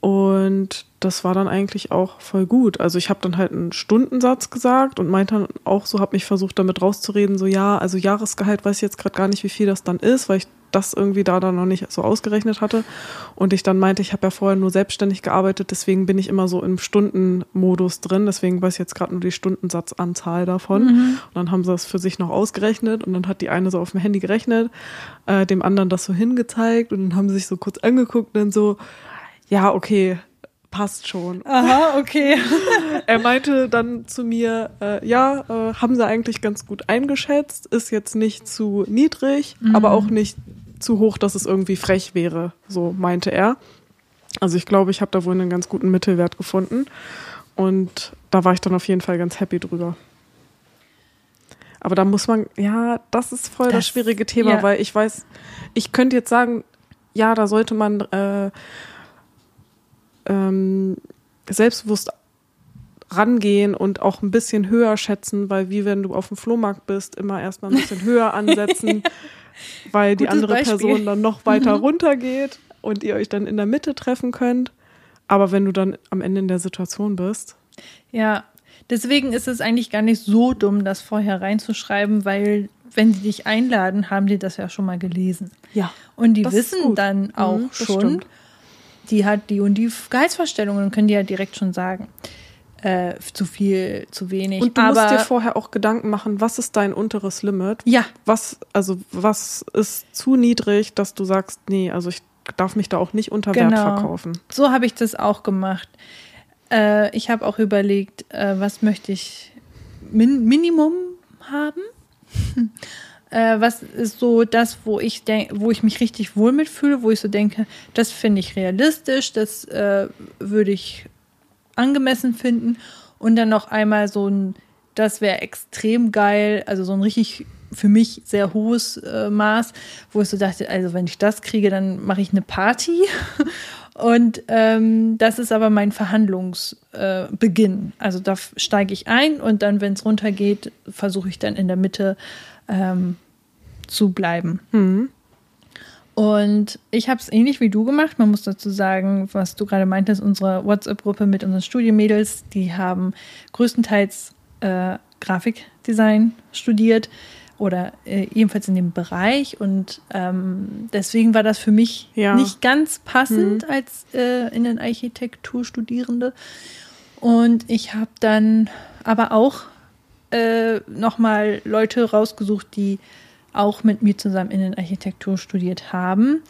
B: Und das war dann eigentlich auch voll gut. Also ich habe dann halt einen Stundensatz gesagt und meinte dann auch so, habe mich versucht damit rauszureden, so ja, also Jahresgehalt weiß ich jetzt gerade gar nicht, wie viel das dann ist, weil ich das irgendwie da dann noch nicht so ausgerechnet hatte. Und ich dann meinte, ich habe ja vorher nur selbstständig gearbeitet, deswegen bin ich immer so im Stundenmodus drin. Deswegen weiß ich jetzt gerade nur die Stundensatzanzahl davon. Mhm. Und dann haben sie das für sich noch ausgerechnet und dann hat die eine so auf dem Handy gerechnet, äh, dem anderen das so hingezeigt und dann haben sie sich so kurz angeguckt und dann so, ja, okay, passt schon.
A: Aha, okay.
B: er meinte dann zu mir, äh, ja, äh, haben sie eigentlich ganz gut eingeschätzt, ist jetzt nicht zu niedrig, mhm. aber auch nicht zu hoch, dass es irgendwie frech wäre, so meinte er. Also ich glaube, ich habe da wohl einen ganz guten Mittelwert gefunden und da war ich dann auf jeden Fall ganz happy drüber. Aber da muss man, ja, das ist voll das, das schwierige Thema, ja. weil ich weiß, ich könnte jetzt sagen, ja, da sollte man äh, ähm, selbstbewusst rangehen und auch ein bisschen höher schätzen, weil wie wenn du auf dem Flohmarkt bist, immer erstmal ein bisschen höher ansetzen, weil die andere Beispiel. Person dann noch weiter mhm. runter geht und ihr euch dann in der Mitte treffen könnt. Aber wenn du dann am Ende in der Situation bist.
A: Ja, deswegen ist es eigentlich gar nicht so dumm, das vorher reinzuschreiben, weil wenn sie dich einladen, haben die das ja schon mal gelesen.
B: Ja.
A: Und die wissen dann auch mhm, schon, stimmt die hat die und die Gehaltsvorstellungen und können die ja direkt schon sagen. Äh, zu viel, zu wenig.
B: Und du Aber, musst dir vorher auch Gedanken machen, was ist dein unteres Limit?
A: Ja.
B: Was, also was ist zu niedrig, dass du sagst, nee, also ich darf mich da auch nicht unter genau. Wert verkaufen.
A: So habe ich das auch gemacht. Äh, ich habe auch überlegt, äh, was möchte ich min Minimum haben? Äh, was ist so das, wo ich denke, wo ich mich richtig wohl mitfühle, wo ich so denke, das finde ich realistisch, das äh, würde ich angemessen finden. Und dann noch einmal so ein, das wäre extrem geil, also so ein richtig für mich sehr hohes äh, Maß, wo ich so dachte, also wenn ich das kriege, dann mache ich eine Party. Und ähm, das ist aber mein Verhandlungsbeginn. Äh, also da steige ich ein und dann, wenn es runtergeht, versuche ich dann in der Mitte ähm, zu bleiben. Mhm. Und ich habe es ähnlich wie du gemacht. Man muss dazu sagen, was du gerade meintest, unsere WhatsApp-Gruppe mit unseren Studienmädels, die haben größtenteils äh, Grafikdesign studiert oder äh, ebenfalls in dem Bereich. Und ähm, deswegen war das für mich ja. nicht ganz passend mhm. als äh, Innenarchitekturstudierende. Und ich habe dann aber auch äh, nochmal Leute rausgesucht, die auch mit mir zusammen Innenarchitektur studiert haben,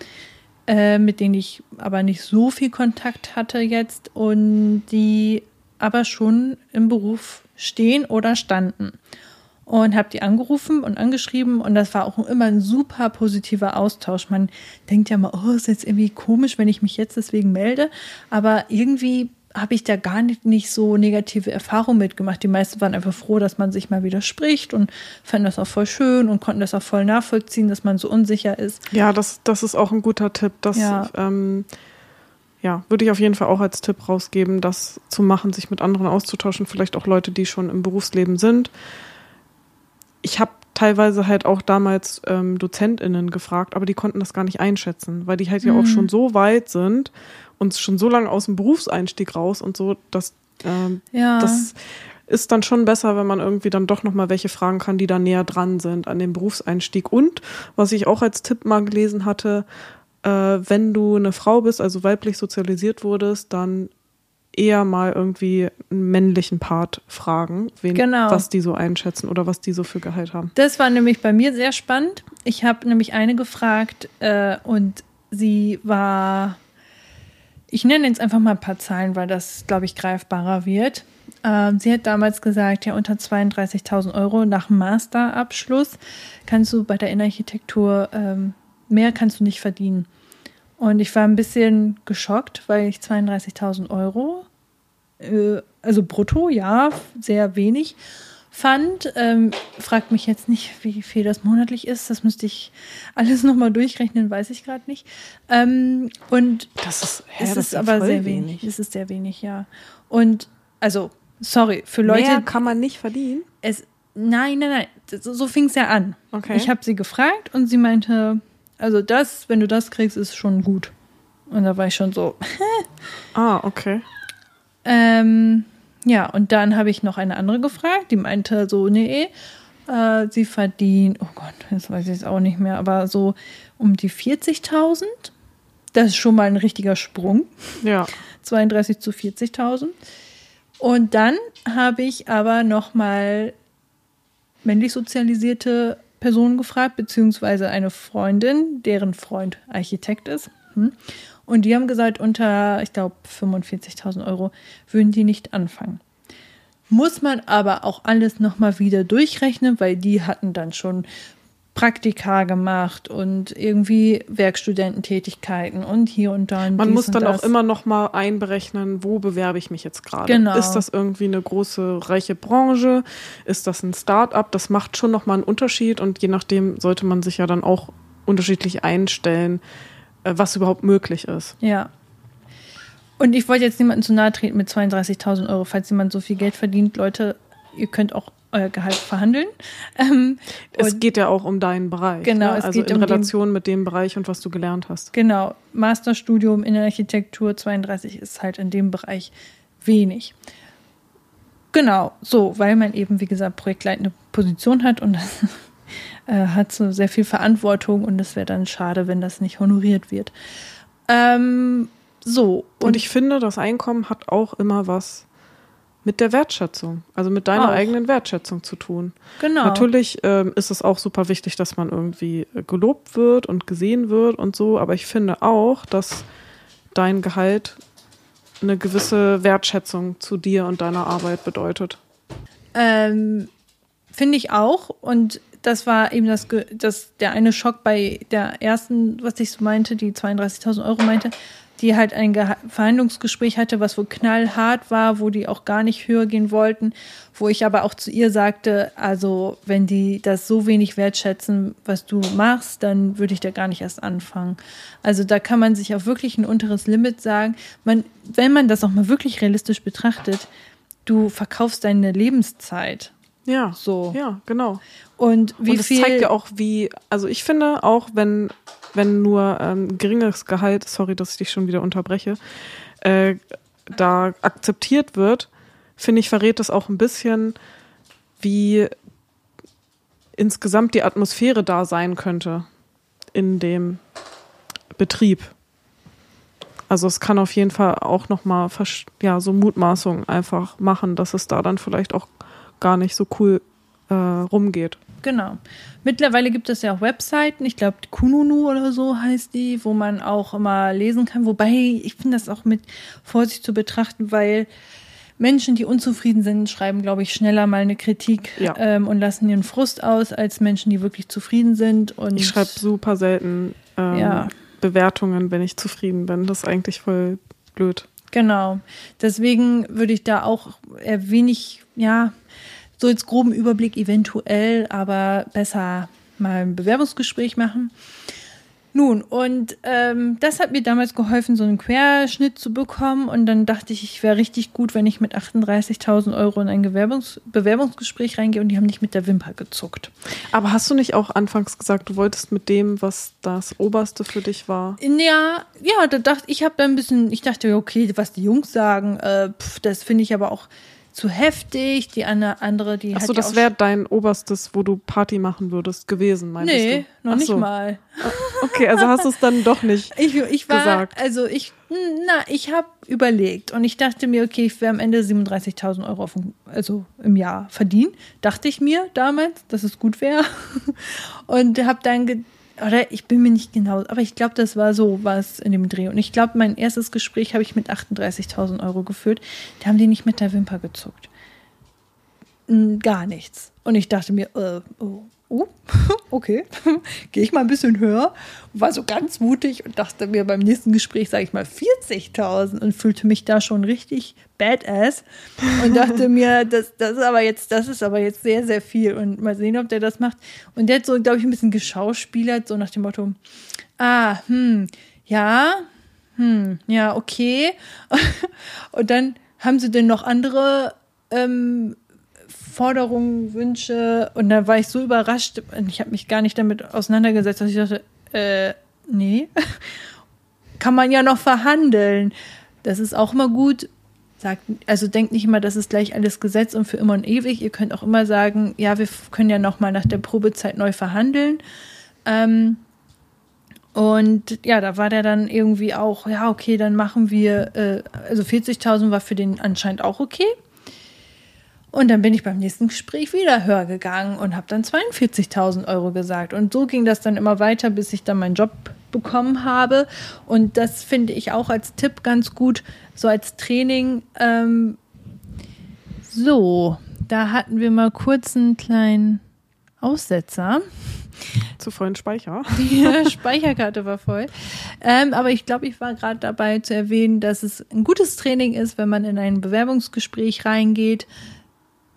A: äh, mit denen ich aber nicht so viel Kontakt hatte jetzt und die aber schon im Beruf stehen oder standen. Und habe die angerufen und angeschrieben und das war auch immer ein super positiver Austausch. Man denkt ja mal, oh, ist jetzt irgendwie komisch, wenn ich mich jetzt deswegen melde, aber irgendwie habe ich da gar nicht, nicht so negative Erfahrungen mitgemacht. Die meisten waren einfach froh, dass man sich mal wieder spricht und fanden das auch voll schön und konnten das auch voll nachvollziehen, dass man so unsicher ist.
B: Ja, das, das ist auch ein guter Tipp. Das, ja. Ähm, ja, würde ich auf jeden Fall auch als Tipp rausgeben, das zu machen, sich mit anderen auszutauschen, vielleicht auch Leute, die schon im Berufsleben sind. Ich habe teilweise halt auch damals ähm, DozentInnen gefragt, aber die konnten das gar nicht einschätzen, weil die halt mhm. ja auch mhm. schon so weit sind uns schon so lange aus dem Berufseinstieg raus und so, dass ähm, ja. das ist dann schon besser, wenn man irgendwie dann doch nochmal welche fragen kann, die da näher dran sind an dem Berufseinstieg. Und was ich auch als Tipp mal gelesen hatte, äh, wenn du eine Frau bist, also weiblich sozialisiert wurdest, dann eher mal irgendwie einen männlichen Part fragen, wen, genau. was die so einschätzen oder was die so für Gehalt haben.
A: Das war nämlich bei mir sehr spannend. Ich habe nämlich eine gefragt äh, und sie war ich nenne jetzt einfach mal ein paar Zahlen, weil das, glaube ich, greifbarer wird. Ähm, sie hat damals gesagt, ja, unter 32.000 Euro nach Masterabschluss kannst du bei der Innenarchitektur, ähm, mehr kannst du nicht verdienen. Und ich war ein bisschen geschockt, weil ich 32.000 Euro, äh, also brutto, ja, sehr wenig fand. Ähm, fragt mich jetzt nicht, wie viel das monatlich ist. Das müsste ich alles nochmal durchrechnen, weiß ich gerade nicht. Ähm, und
B: das ist,
A: hä, es das ist aber sehr wenig. wenig. Es ist sehr wenig, ja. Und also, sorry, für Leute. Mehr
B: kann man nicht verdienen?
A: Es, nein, nein, nein. So, so fing es ja an.
B: Okay.
A: Ich habe sie gefragt und sie meinte, also das, wenn du das kriegst, ist schon gut. Und da war ich schon so.
B: ah, okay.
A: Ähm, ja, und dann habe ich noch eine andere gefragt, die meinte so, nee, Äh, sie verdient, oh Gott, das weiß ich jetzt auch nicht mehr, aber so um die 40.000. Das ist schon mal ein richtiger Sprung.
B: Ja.
A: 32 zu 40.000. Und dann habe ich aber noch mal männlich sozialisierte Personen gefragt, beziehungsweise eine Freundin, deren Freund Architekt ist. Hm. Und die haben gesagt, unter, ich glaube, 45.000 Euro würden die nicht anfangen. Muss man aber auch alles nochmal wieder durchrechnen, weil die hatten dann schon Praktika gemacht und irgendwie Werkstudententätigkeiten und hier und da. Und
B: Man muss dann auch immer noch mal einberechnen, wo bewerbe ich mich jetzt gerade.
A: Genau.
B: Ist das irgendwie eine große, reiche Branche? Ist das ein Start-up? Das macht schon noch mal einen Unterschied und je nachdem sollte man sich ja dann auch unterschiedlich einstellen, was überhaupt möglich ist.
A: Ja. Und ich wollte jetzt niemandem zu nahe treten mit 32.000 Euro. Falls jemand so viel Geld verdient, Leute, ihr könnt auch euer Gehalt verhandeln. Ähm,
B: Es geht ja auch um deinen Bereich.
A: Genau,
B: ne?
A: es
B: also
A: geht
B: in
A: um den-
B: Relation mit dem Bereich und was du gelernt hast.
A: genau, Masterstudium in Architektur 32 ist halt in dem Bereich wenig. Genau, so, weil man eben, wie gesagt, projektleitende Position hat und das äh, hat so sehr viel Verantwortung und es wäre dann schade, wenn das nicht honoriert wird. Ähm, so,
B: Und, ich finde, das Einkommen hat auch immer was mit der Wertschätzung, also mit deiner
A: Auch.
B: eigenen Wertschätzung zu tun.
A: genau.
B: Natürlich ähm, ist es auch super wichtig, dass man irgendwie äh, gelobt wird und gesehen wird und so, aber ich finde auch, dass dein Gehalt eine gewisse Wertschätzung zu dir und deiner Arbeit bedeutet.
A: Ähm, Finde ich auch. Und das war eben das, das, der eine Schock bei der ersten, was ich so meinte, die 32.000 Euro meinte, die halt ein Geha Verhandlungsgespräch hatte, was wohl knallhart war, wo die auch gar nicht höher gehen wollten, wo ich aber auch zu ihr sagte, also wenn die das so wenig wertschätzen, was du machst, dann würde ich da gar nicht erst anfangen. Also da kann man sich auch wirklich ein unteres Limit sagen. Man, wenn man das auch mal wirklich realistisch betrachtet, du verkaufst deine Lebenszeit.
B: Ja,
A: So.
B: ja, genau.
A: Und wie
B: und es
A: viel.
B: zeigt ja auch, wie, also ich finde auch, wenn, wenn nur ähm, geringes Gehalt, sorry, dass ich dich schon wieder unterbreche, äh, da akzeptiert wird, finde ich, verrät das auch ein bisschen, wie insgesamt die Atmosphäre da sein könnte in dem Betrieb. Also es kann auf jeden Fall auch nochmal ja, so Mutmaßungen einfach machen, dass es da dann vielleicht auch gar nicht so cool äh, rumgeht.
A: Genau. Mittlerweile gibt es ja auch Webseiten, ich glaube Kununu oder so heißt die, wo man auch immer lesen kann. Wobei ich finde das auch mit Vorsicht zu betrachten, weil Menschen, die unzufrieden sind, schreiben, glaube ich, schneller mal eine Kritik
B: Ja.
A: ähm, und lassen ihren Frust aus, als Menschen, die wirklich zufrieden sind. Und
B: Ich schreibe super selten ähm,
A: Ja.
B: Bewertungen, wenn ich zufrieden bin. Das ist eigentlich voll blöd.
A: Genau. Deswegen würde ich da auch eher wenig, ja, so jetzt groben Überblick eventuell, aber besser mal ein Bewerbungsgespräch machen. Nun, und ähm, das hat mir damals geholfen, so einen Querschnitt zu bekommen. Und dann dachte ich, ich wäre richtig gut, wenn ich mit 38.000 Euro in ein Bewerbungs Bewerbungsgespräch reingehe und die haben nicht mit der Wimper gezuckt.
B: Aber hast du nicht auch anfangs gesagt, du wolltest mit dem, was das Oberste für dich war?
A: Ja, ja, da dachte ich habe da ein bisschen, ich dachte, okay, was die Jungs sagen, äh, pf, das finde ich aber auch zu heftig. Die eine, andere, die
B: Achso,
A: hat ja
B: das wäre dein Oberstes, wo du Party machen würdest, gewesen, meinst
A: Nee,
B: du?
A: noch
B: Ach
A: nicht
B: so.
A: mal.
B: Okay, also hast du es dann doch nicht.
A: Ich, ich war,
B: gesagt.
A: also ich, na, ich habe überlegt und ich dachte mir, okay, ich werde am Ende 37.000 Euro dem- also im Jahr verdienen. Dachte ich mir damals, dass es gut wäre. Und habe dann, oder ich bin mir nicht genau, aber ich glaube, das war so was in dem Dreh. Und ich glaube, mein erstes Gespräch habe ich mit 38.000 Euro geführt. Da haben die nicht mit der Wimper gezuckt. Gar nichts. Und ich dachte mir, äh, oh, oh, okay, gehe ich mal ein bisschen höher. War so ganz mutig und dachte mir beim nächsten Gespräch, sage ich mal, 40.000 und fühlte mich da schon richtig badass und dachte mir, das, das ist aber jetzt, das ist aber jetzt sehr, sehr viel und mal sehen, ob der das macht. Und der hat so, glaube ich, ein bisschen geschauspielert, so nach dem Motto, ah, hm, ja, hm, ja, okay. Und dann haben sie denn noch andere ähm, Forderungen, Wünsche und da war ich so überrascht und ich habe mich gar nicht damit auseinandergesetzt, dass ich dachte, äh, nee, kann man ja noch verhandeln. Das ist auch immer gut, sagt, also denkt nicht immer, das ist gleich alles Gesetz und für immer und ewig. Ihr könnt auch immer sagen, ja, wir können ja noch mal nach der Probezeit neu verhandeln. Ähm, und ja, da war der dann irgendwie auch, ja, okay, dann machen wir, äh, also 40.000 war für den anscheinend auch okay. Und dann bin ich beim nächsten Gespräch wieder höher gegangen und habe dann 42.000 Euro gesagt. Und so ging das dann immer weiter, bis ich dann meinen Job bekommen habe. Und das finde ich auch als Tipp ganz gut, so als Training. Ähm, so, da hatten wir mal kurz einen kleinen Aussetzer.
B: Zu vollen Speicher.
A: Die Speicherkarte war voll. Ähm, aber ich glaube, ich war gerade dabei zu erwähnen, dass es ein gutes Training ist, wenn man in ein Bewerbungsgespräch reingeht,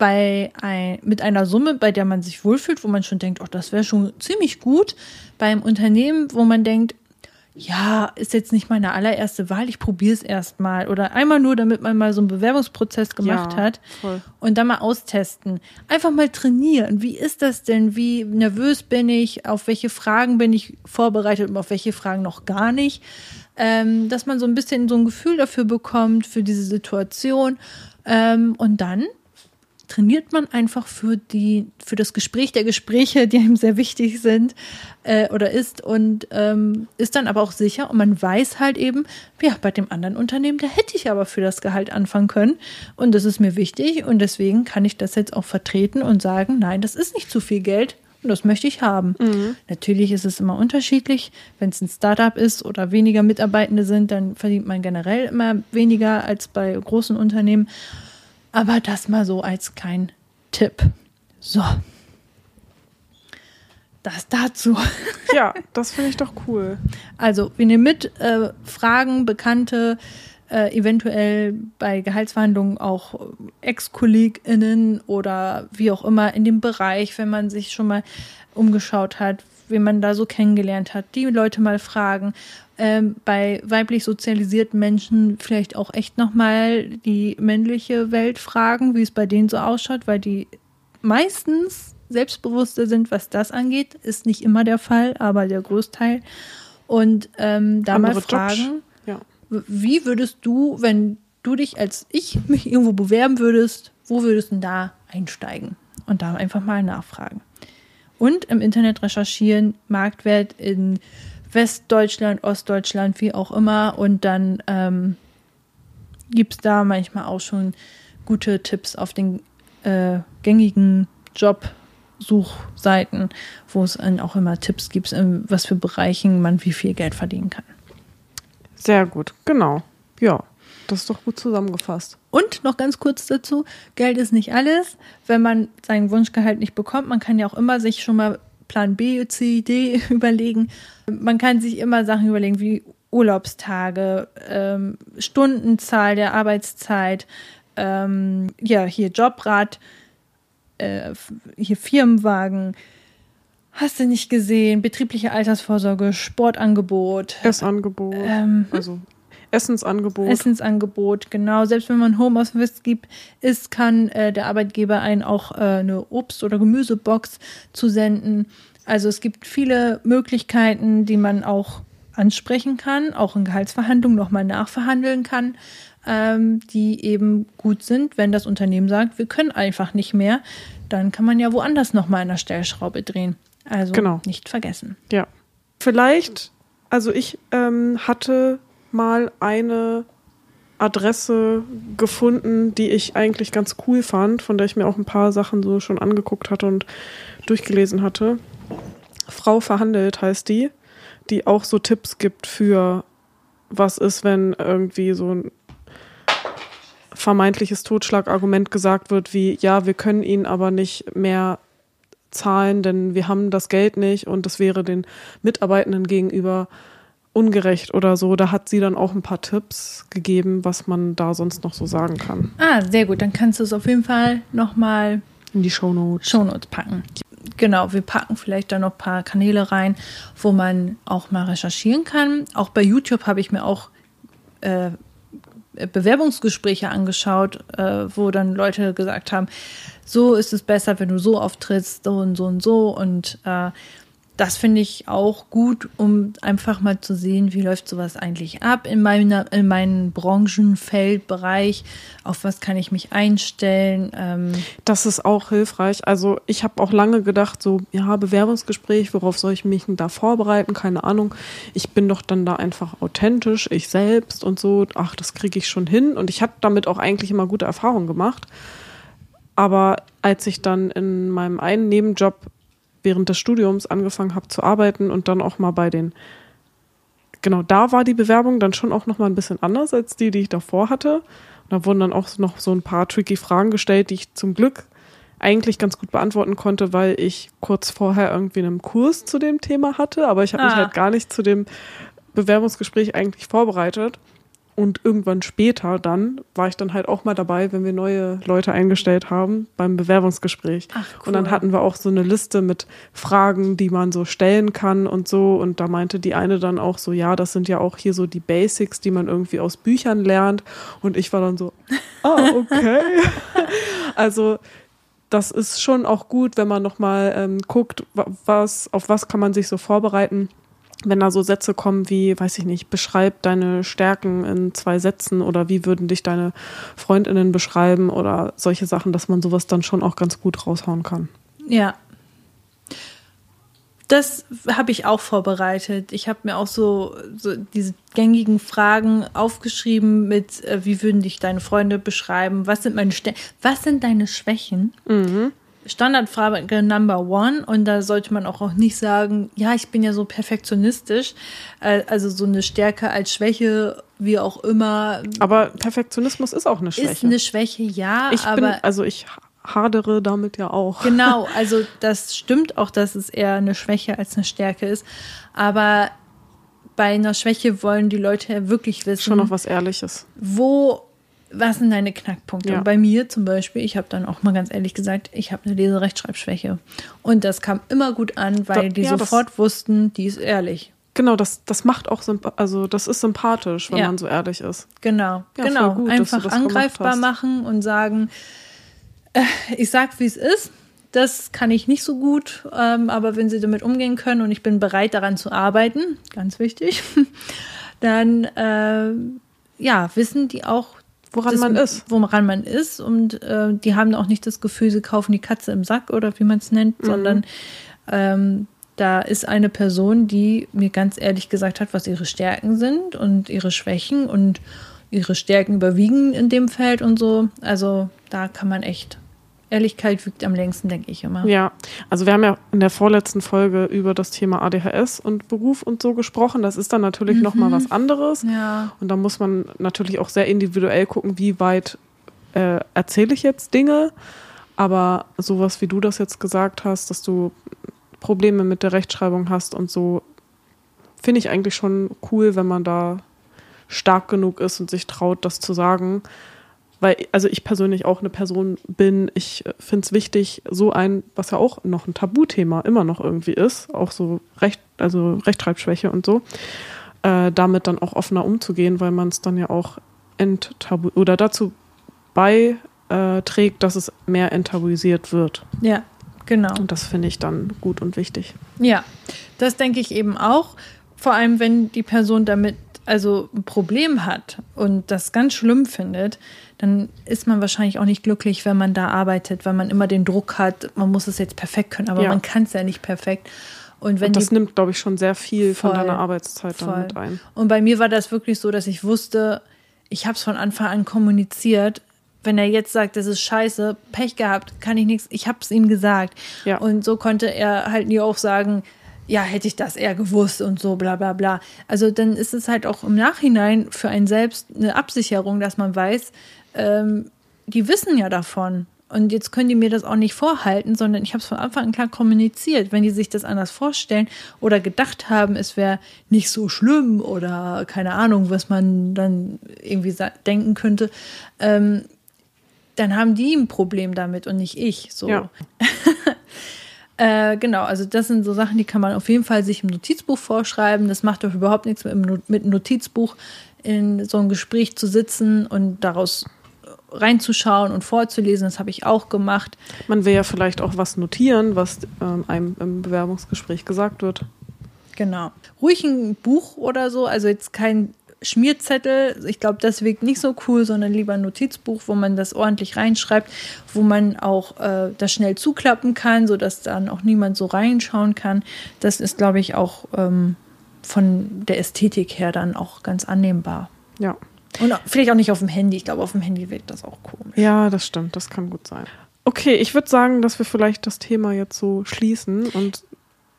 A: bei ein, mit einer Summe, bei der man sich wohlfühlt, wo man schon denkt, oh, das wäre schon ziemlich gut, beim Unternehmen, wo man denkt, ja, ist jetzt nicht meine allererste Wahl, ich probiere es erstmal. Oder einmal nur, damit man mal so einen Bewerbungsprozess gemacht ja, hat voll. und dann mal austesten. Einfach mal trainieren. Wie ist das denn? Wie nervös bin ich? Auf welche Fragen bin ich vorbereitet und auf welche Fragen noch gar nicht? Ähm, dass man so ein bisschen so ein Gefühl dafür bekommt, für diese Situation. Ähm, und dann trainiert man einfach für die, für das Gespräch der Gespräche, die einem sehr wichtig sind äh, oder ist und ähm, ist dann aber auch sicher und man weiß halt eben, ja, bei dem anderen Unternehmen, da hätte ich aber für das Gehalt anfangen können und das ist mir wichtig und deswegen kann ich das jetzt auch vertreten und sagen, nein, das ist nicht zu viel Geld und das möchte ich haben. Mhm. Natürlich ist es immer unterschiedlich. Wenn es ein Startup ist oder weniger Mitarbeitende sind, dann verdient man generell immer weniger als bei großen Unternehmen. Aber das mal so als kein Tipp. So. Das dazu.
B: Ja, das finde ich doch cool.
A: Also, wir nehmen mit äh, Fragen, Bekannte, äh, eventuell bei Gehaltsverhandlungen auch Ex-KollegInnen oder wie auch immer in dem Bereich, wenn man sich schon mal umgeschaut hat, wen man da so kennengelernt hat, die Leute mal fragen. Ähm, bei weiblich sozialisierten Menschen vielleicht auch echt nochmal die männliche Welt fragen, wie es bei denen so ausschaut, weil die meistens selbstbewusster sind, was das angeht. Ist nicht immer der Fall, aber der Großteil. Und ähm, da Andere mal fragen, ja. wie würdest du, wenn du dich als ich mich irgendwo bewerben würdest, wo würdest du denn da einsteigen? Und da einfach mal nachfragen und im Internet recherchieren, Marktwert in Westdeutschland, Ostdeutschland, wie auch immer. Und dann ähm, gibt es da manchmal auch schon gute Tipps auf den äh, gängigen Jobsuchseiten, wo es dann auch immer Tipps gibt, in was für Bereichen man wie viel Geld verdienen kann.
B: Sehr gut, genau. Ja. Das ist doch gut zusammengefasst.
A: Und noch ganz kurz dazu, Geld ist nicht alles. Wenn man seinen Wunschgehalt nicht bekommt, man kann ja auch immer sich schon mal Plan B, C, D überlegen. Man kann sich immer Sachen überlegen wie Urlaubstage, ähm, Stundenzahl der Arbeitszeit, ähm, ja, hier Jobrat, äh, hier Firmenwagen, hast du nicht gesehen, betriebliche Altersvorsorge, Sportangebot.
B: Essangebot. Ähm, also Essensangebot.
A: Essensangebot, genau. Selbst wenn man Homeoffice gibt, ist, kann äh, der Arbeitgeber einen auch äh, eine Obst- oder Gemüsebox zusenden. Also es gibt viele Möglichkeiten, die man auch ansprechen kann, auch in Gehaltsverhandlungen nochmal nachverhandeln kann, ähm, die eben gut sind, wenn das Unternehmen sagt, wir können einfach nicht mehr, dann kann man ja woanders nochmal an der Stellschraube drehen. Also genau. nicht vergessen.
B: Ja. Vielleicht, also ich ähm, hatte mal eine Adresse gefunden, die ich eigentlich ganz cool fand, von der ich mir auch ein paar Sachen so schon angeguckt hatte und durchgelesen hatte. Frau verhandelt heißt die, die auch so Tipps gibt für was ist, wenn irgendwie so ein vermeintliches Totschlagargument gesagt wird, wie ja, wir können ihnen aber nicht mehr zahlen, denn wir haben das Geld nicht und das wäre den Mitarbeitenden gegenüber ungerecht oder so. Da hat sie dann auch ein paar Tipps gegeben, was man da sonst noch so sagen kann.
A: Ah, sehr gut. Dann kannst du es auf jeden Fall nochmal
B: in die Shownotes.
A: Shownotes packen. Genau, wir packen vielleicht da noch ein paar Kanäle rein, wo man auch mal recherchieren kann. Auch bei YouTube habe ich mir auch äh, Bewerbungsgespräche angeschaut, äh, wo dann Leute gesagt haben, so ist es besser, wenn du so auftrittst, so und so und so. Und äh, das finde ich auch gut, um einfach mal zu sehen, wie läuft sowas eigentlich ab in, meiner, in meinem Branchenfeldbereich, auf was kann ich mich einstellen. Ähm
B: das ist auch hilfreich. Also ich habe auch lange gedacht, so, ja, Bewerbungsgespräch, worauf soll ich mich denn da vorbereiten? Keine Ahnung. Ich bin doch dann da einfach authentisch, ich selbst und so. Ach, das kriege ich schon hin. Und ich habe damit auch eigentlich immer gute Erfahrungen gemacht. Aber als ich dann in meinem einen Nebenjob während des Studiums angefangen habe zu arbeiten und dann auch mal bei den genau da war die Bewerbung dann schon auch noch mal ein bisschen anders als die, die ich davor hatte. Und da wurden dann auch noch so ein paar tricky Fragen gestellt, die ich zum Glück eigentlich ganz gut beantworten konnte, weil ich kurz vorher irgendwie einen Kurs zu dem Thema hatte, aber ich habe ah. mich halt gar nicht zu dem Bewerbungsgespräch eigentlich vorbereitet. Und irgendwann später dann war ich dann halt auch mal dabei, wenn wir neue Leute eingestellt haben beim Bewerbungsgespräch. Ach, cool. Und dann hatten wir auch so eine Liste mit Fragen, die man so stellen kann und so. Und da meinte die eine dann auch so, ja, das sind ja auch hier so die Basics, die man irgendwie aus Büchern lernt. Und ich war dann so, ah, oh, okay. also das ist schon auch gut, wenn man nochmal ähm, guckt, was, auf was kann man sich so vorbereiten wenn da so Sätze kommen wie, weiß ich nicht, beschreib deine Stärken in zwei Sätzen oder wie würden dich deine Freundinnen beschreiben oder solche Sachen, dass man sowas dann schon auch ganz gut raushauen kann.
A: Ja. Das habe ich auch vorbereitet. Ich habe mir auch so, so, diese gängigen Fragen aufgeschrieben mit, äh, wie würden dich deine Freunde beschreiben? Was sind meine Stärken? Was sind deine Schwächen? Mhm. Standardfrage Number One und da sollte man auch, auch nicht sagen, ja, ich bin ja so perfektionistisch, äh, also so eine Stärke als Schwäche, wie auch immer.
B: Aber Perfektionismus ist auch eine Schwäche.
A: Ist eine Schwäche, ja,
B: ich
A: aber.
B: Bin, also ich hadere damit ja auch.
A: Genau, also das stimmt auch, dass es eher eine Schwäche als eine Stärke ist. Aber bei einer Schwäche wollen die Leute wirklich wissen.
B: Schon noch was Ehrliches.
A: Wo was sind deine Knackpunkte? Ja. Und bei mir zum Beispiel, ich habe dann auch mal ganz ehrlich gesagt, ich habe eine Leserechtschreibschwäche. Und das kam immer gut an, weil da, die ja, sofort wussten, die ist ehrlich.
B: Genau, das, das macht auch, also das ist sympathisch, wenn ja. man so ehrlich ist.
A: Genau, genau. Gut, Einfach angreifbar machen und sagen, äh, ich sag, wie es ist. Das kann ich nicht so gut, ähm, aber wenn sie damit umgehen können und ich bin bereit, daran zu arbeiten, ganz wichtig, dann äh, ja, wissen die auch,
B: woran das, man ist.
A: Woran man ist. Und äh, die haben auch nicht das Gefühl, sie kaufen die Katze im Sack oder wie man es nennt, mhm. sondern ähm, da ist eine Person, die mir ganz ehrlich gesagt hat, was ihre Stärken sind und ihre Schwächen und ihre Stärken überwiegen in dem Feld und so. Also da kann man echt Ehrlichkeit wiegt am längsten, denke ich immer.
B: Ja, also wir haben ja in der vorletzten Folge über das Thema ADHS und Beruf und so gesprochen. Das ist dann natürlich mhm. nochmal was anderes.
A: Ja.
B: Und da muss man natürlich auch sehr individuell gucken, wie weit äh, erzähle ich jetzt Dinge. Aber sowas, wie du das jetzt gesagt hast, dass du Probleme mit der Rechtschreibung hast und so, finde ich eigentlich schon cool, wenn man da stark genug ist und sich traut, das zu sagen weil, also ich persönlich auch eine Person bin, ich äh, finde es wichtig, so ein, was ja auch noch ein Tabuthema immer noch irgendwie ist, auch so Recht, also Rechtschreibschwäche und so, äh, damit dann auch offener umzugehen, weil man es dann ja auch enttabu oder dazu beiträgt, dass es mehr enttabuisiert wird.
A: Ja, genau.
B: Und das finde ich dann gut und wichtig.
A: Ja, das denke ich eben auch. Vor allem, wenn die Person damit also ein Problem hat und das ganz schlimm findet, dann ist man wahrscheinlich auch nicht glücklich, wenn man da arbeitet, weil man immer den Druck hat, man muss es jetzt perfekt können, aber ja. man kann es ja nicht perfekt. Und, wenn
B: und das die, nimmt, glaube ich, schon sehr viel voll, von deiner Arbeitszeit voll. dann mit ein.
A: Und bei mir war das wirklich so, dass ich wusste, ich habe es von Anfang an kommuniziert. Wenn er jetzt sagt, das ist scheiße, Pech gehabt, kann ich nichts, ich habe es ihm gesagt. Ja. Und so konnte er halt nie auch sagen, ja, hätte ich das eher gewusst und so, bla bla bla. Also dann ist es halt auch im Nachhinein für einen selbst eine Absicherung, dass man weiß, ähm, die wissen ja davon. Und jetzt können die mir das auch nicht vorhalten, sondern ich habe es von Anfang an klar kommuniziert. Wenn die sich das anders vorstellen oder gedacht haben, es wäre nicht so schlimm oder keine Ahnung, was man dann irgendwie denken könnte, ähm, dann haben die ein Problem damit und nicht ich. So. Ja. Äh, genau, also das sind so Sachen, die kann man auf jeden Fall sich im Notizbuch vorschreiben. Das macht doch überhaupt nichts mit, mit einem Notizbuch in so ein Gespräch zu sitzen und daraus reinzuschauen und vorzulesen. Das habe ich auch gemacht.
B: Man will ja vielleicht auch was notieren, was ähm, einem im Bewerbungsgespräch gesagt wird.
A: Genau. Ruhig ein Buch oder so, also jetzt kein Schmierzettel. Ich glaube, das wirkt nicht so cool, sondern lieber ein Notizbuch, wo man das ordentlich reinschreibt, wo man auch äh, das schnell zuklappen kann, sodass dann auch niemand so reinschauen kann. Das ist, glaube ich, auch ähm, von der Ästhetik her dann auch ganz annehmbar.
B: Ja.
A: Und vielleicht auch nicht auf dem Handy. Ich glaube, auf dem Handy wirkt das auch komisch.
B: Ja, das stimmt. Das kann gut sein. Okay, ich würde sagen, dass wir vielleicht das Thema jetzt so schließen und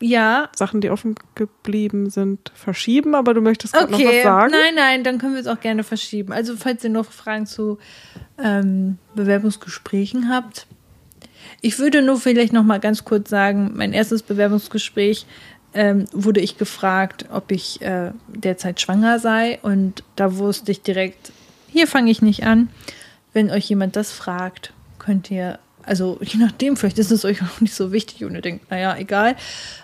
A: ja.
B: Sachen, die offen geblieben sind, verschieben, aber du möchtest gerade okay. noch was sagen?
A: Nein, nein, dann können wir es auch gerne verschieben. Also, falls ihr noch Fragen zu ähm, Bewerbungsgesprächen habt. Ich würde nur vielleicht noch mal ganz kurz sagen, mein erstes Bewerbungsgespräch ähm, wurde ich gefragt, ob ich äh, derzeit schwanger sei und da wusste ich direkt, hier fange ich nicht an. Wenn euch jemand das fragt, könnt ihr also je nachdem, vielleicht ist es euch auch nicht so wichtig und ihr denkt, naja, egal.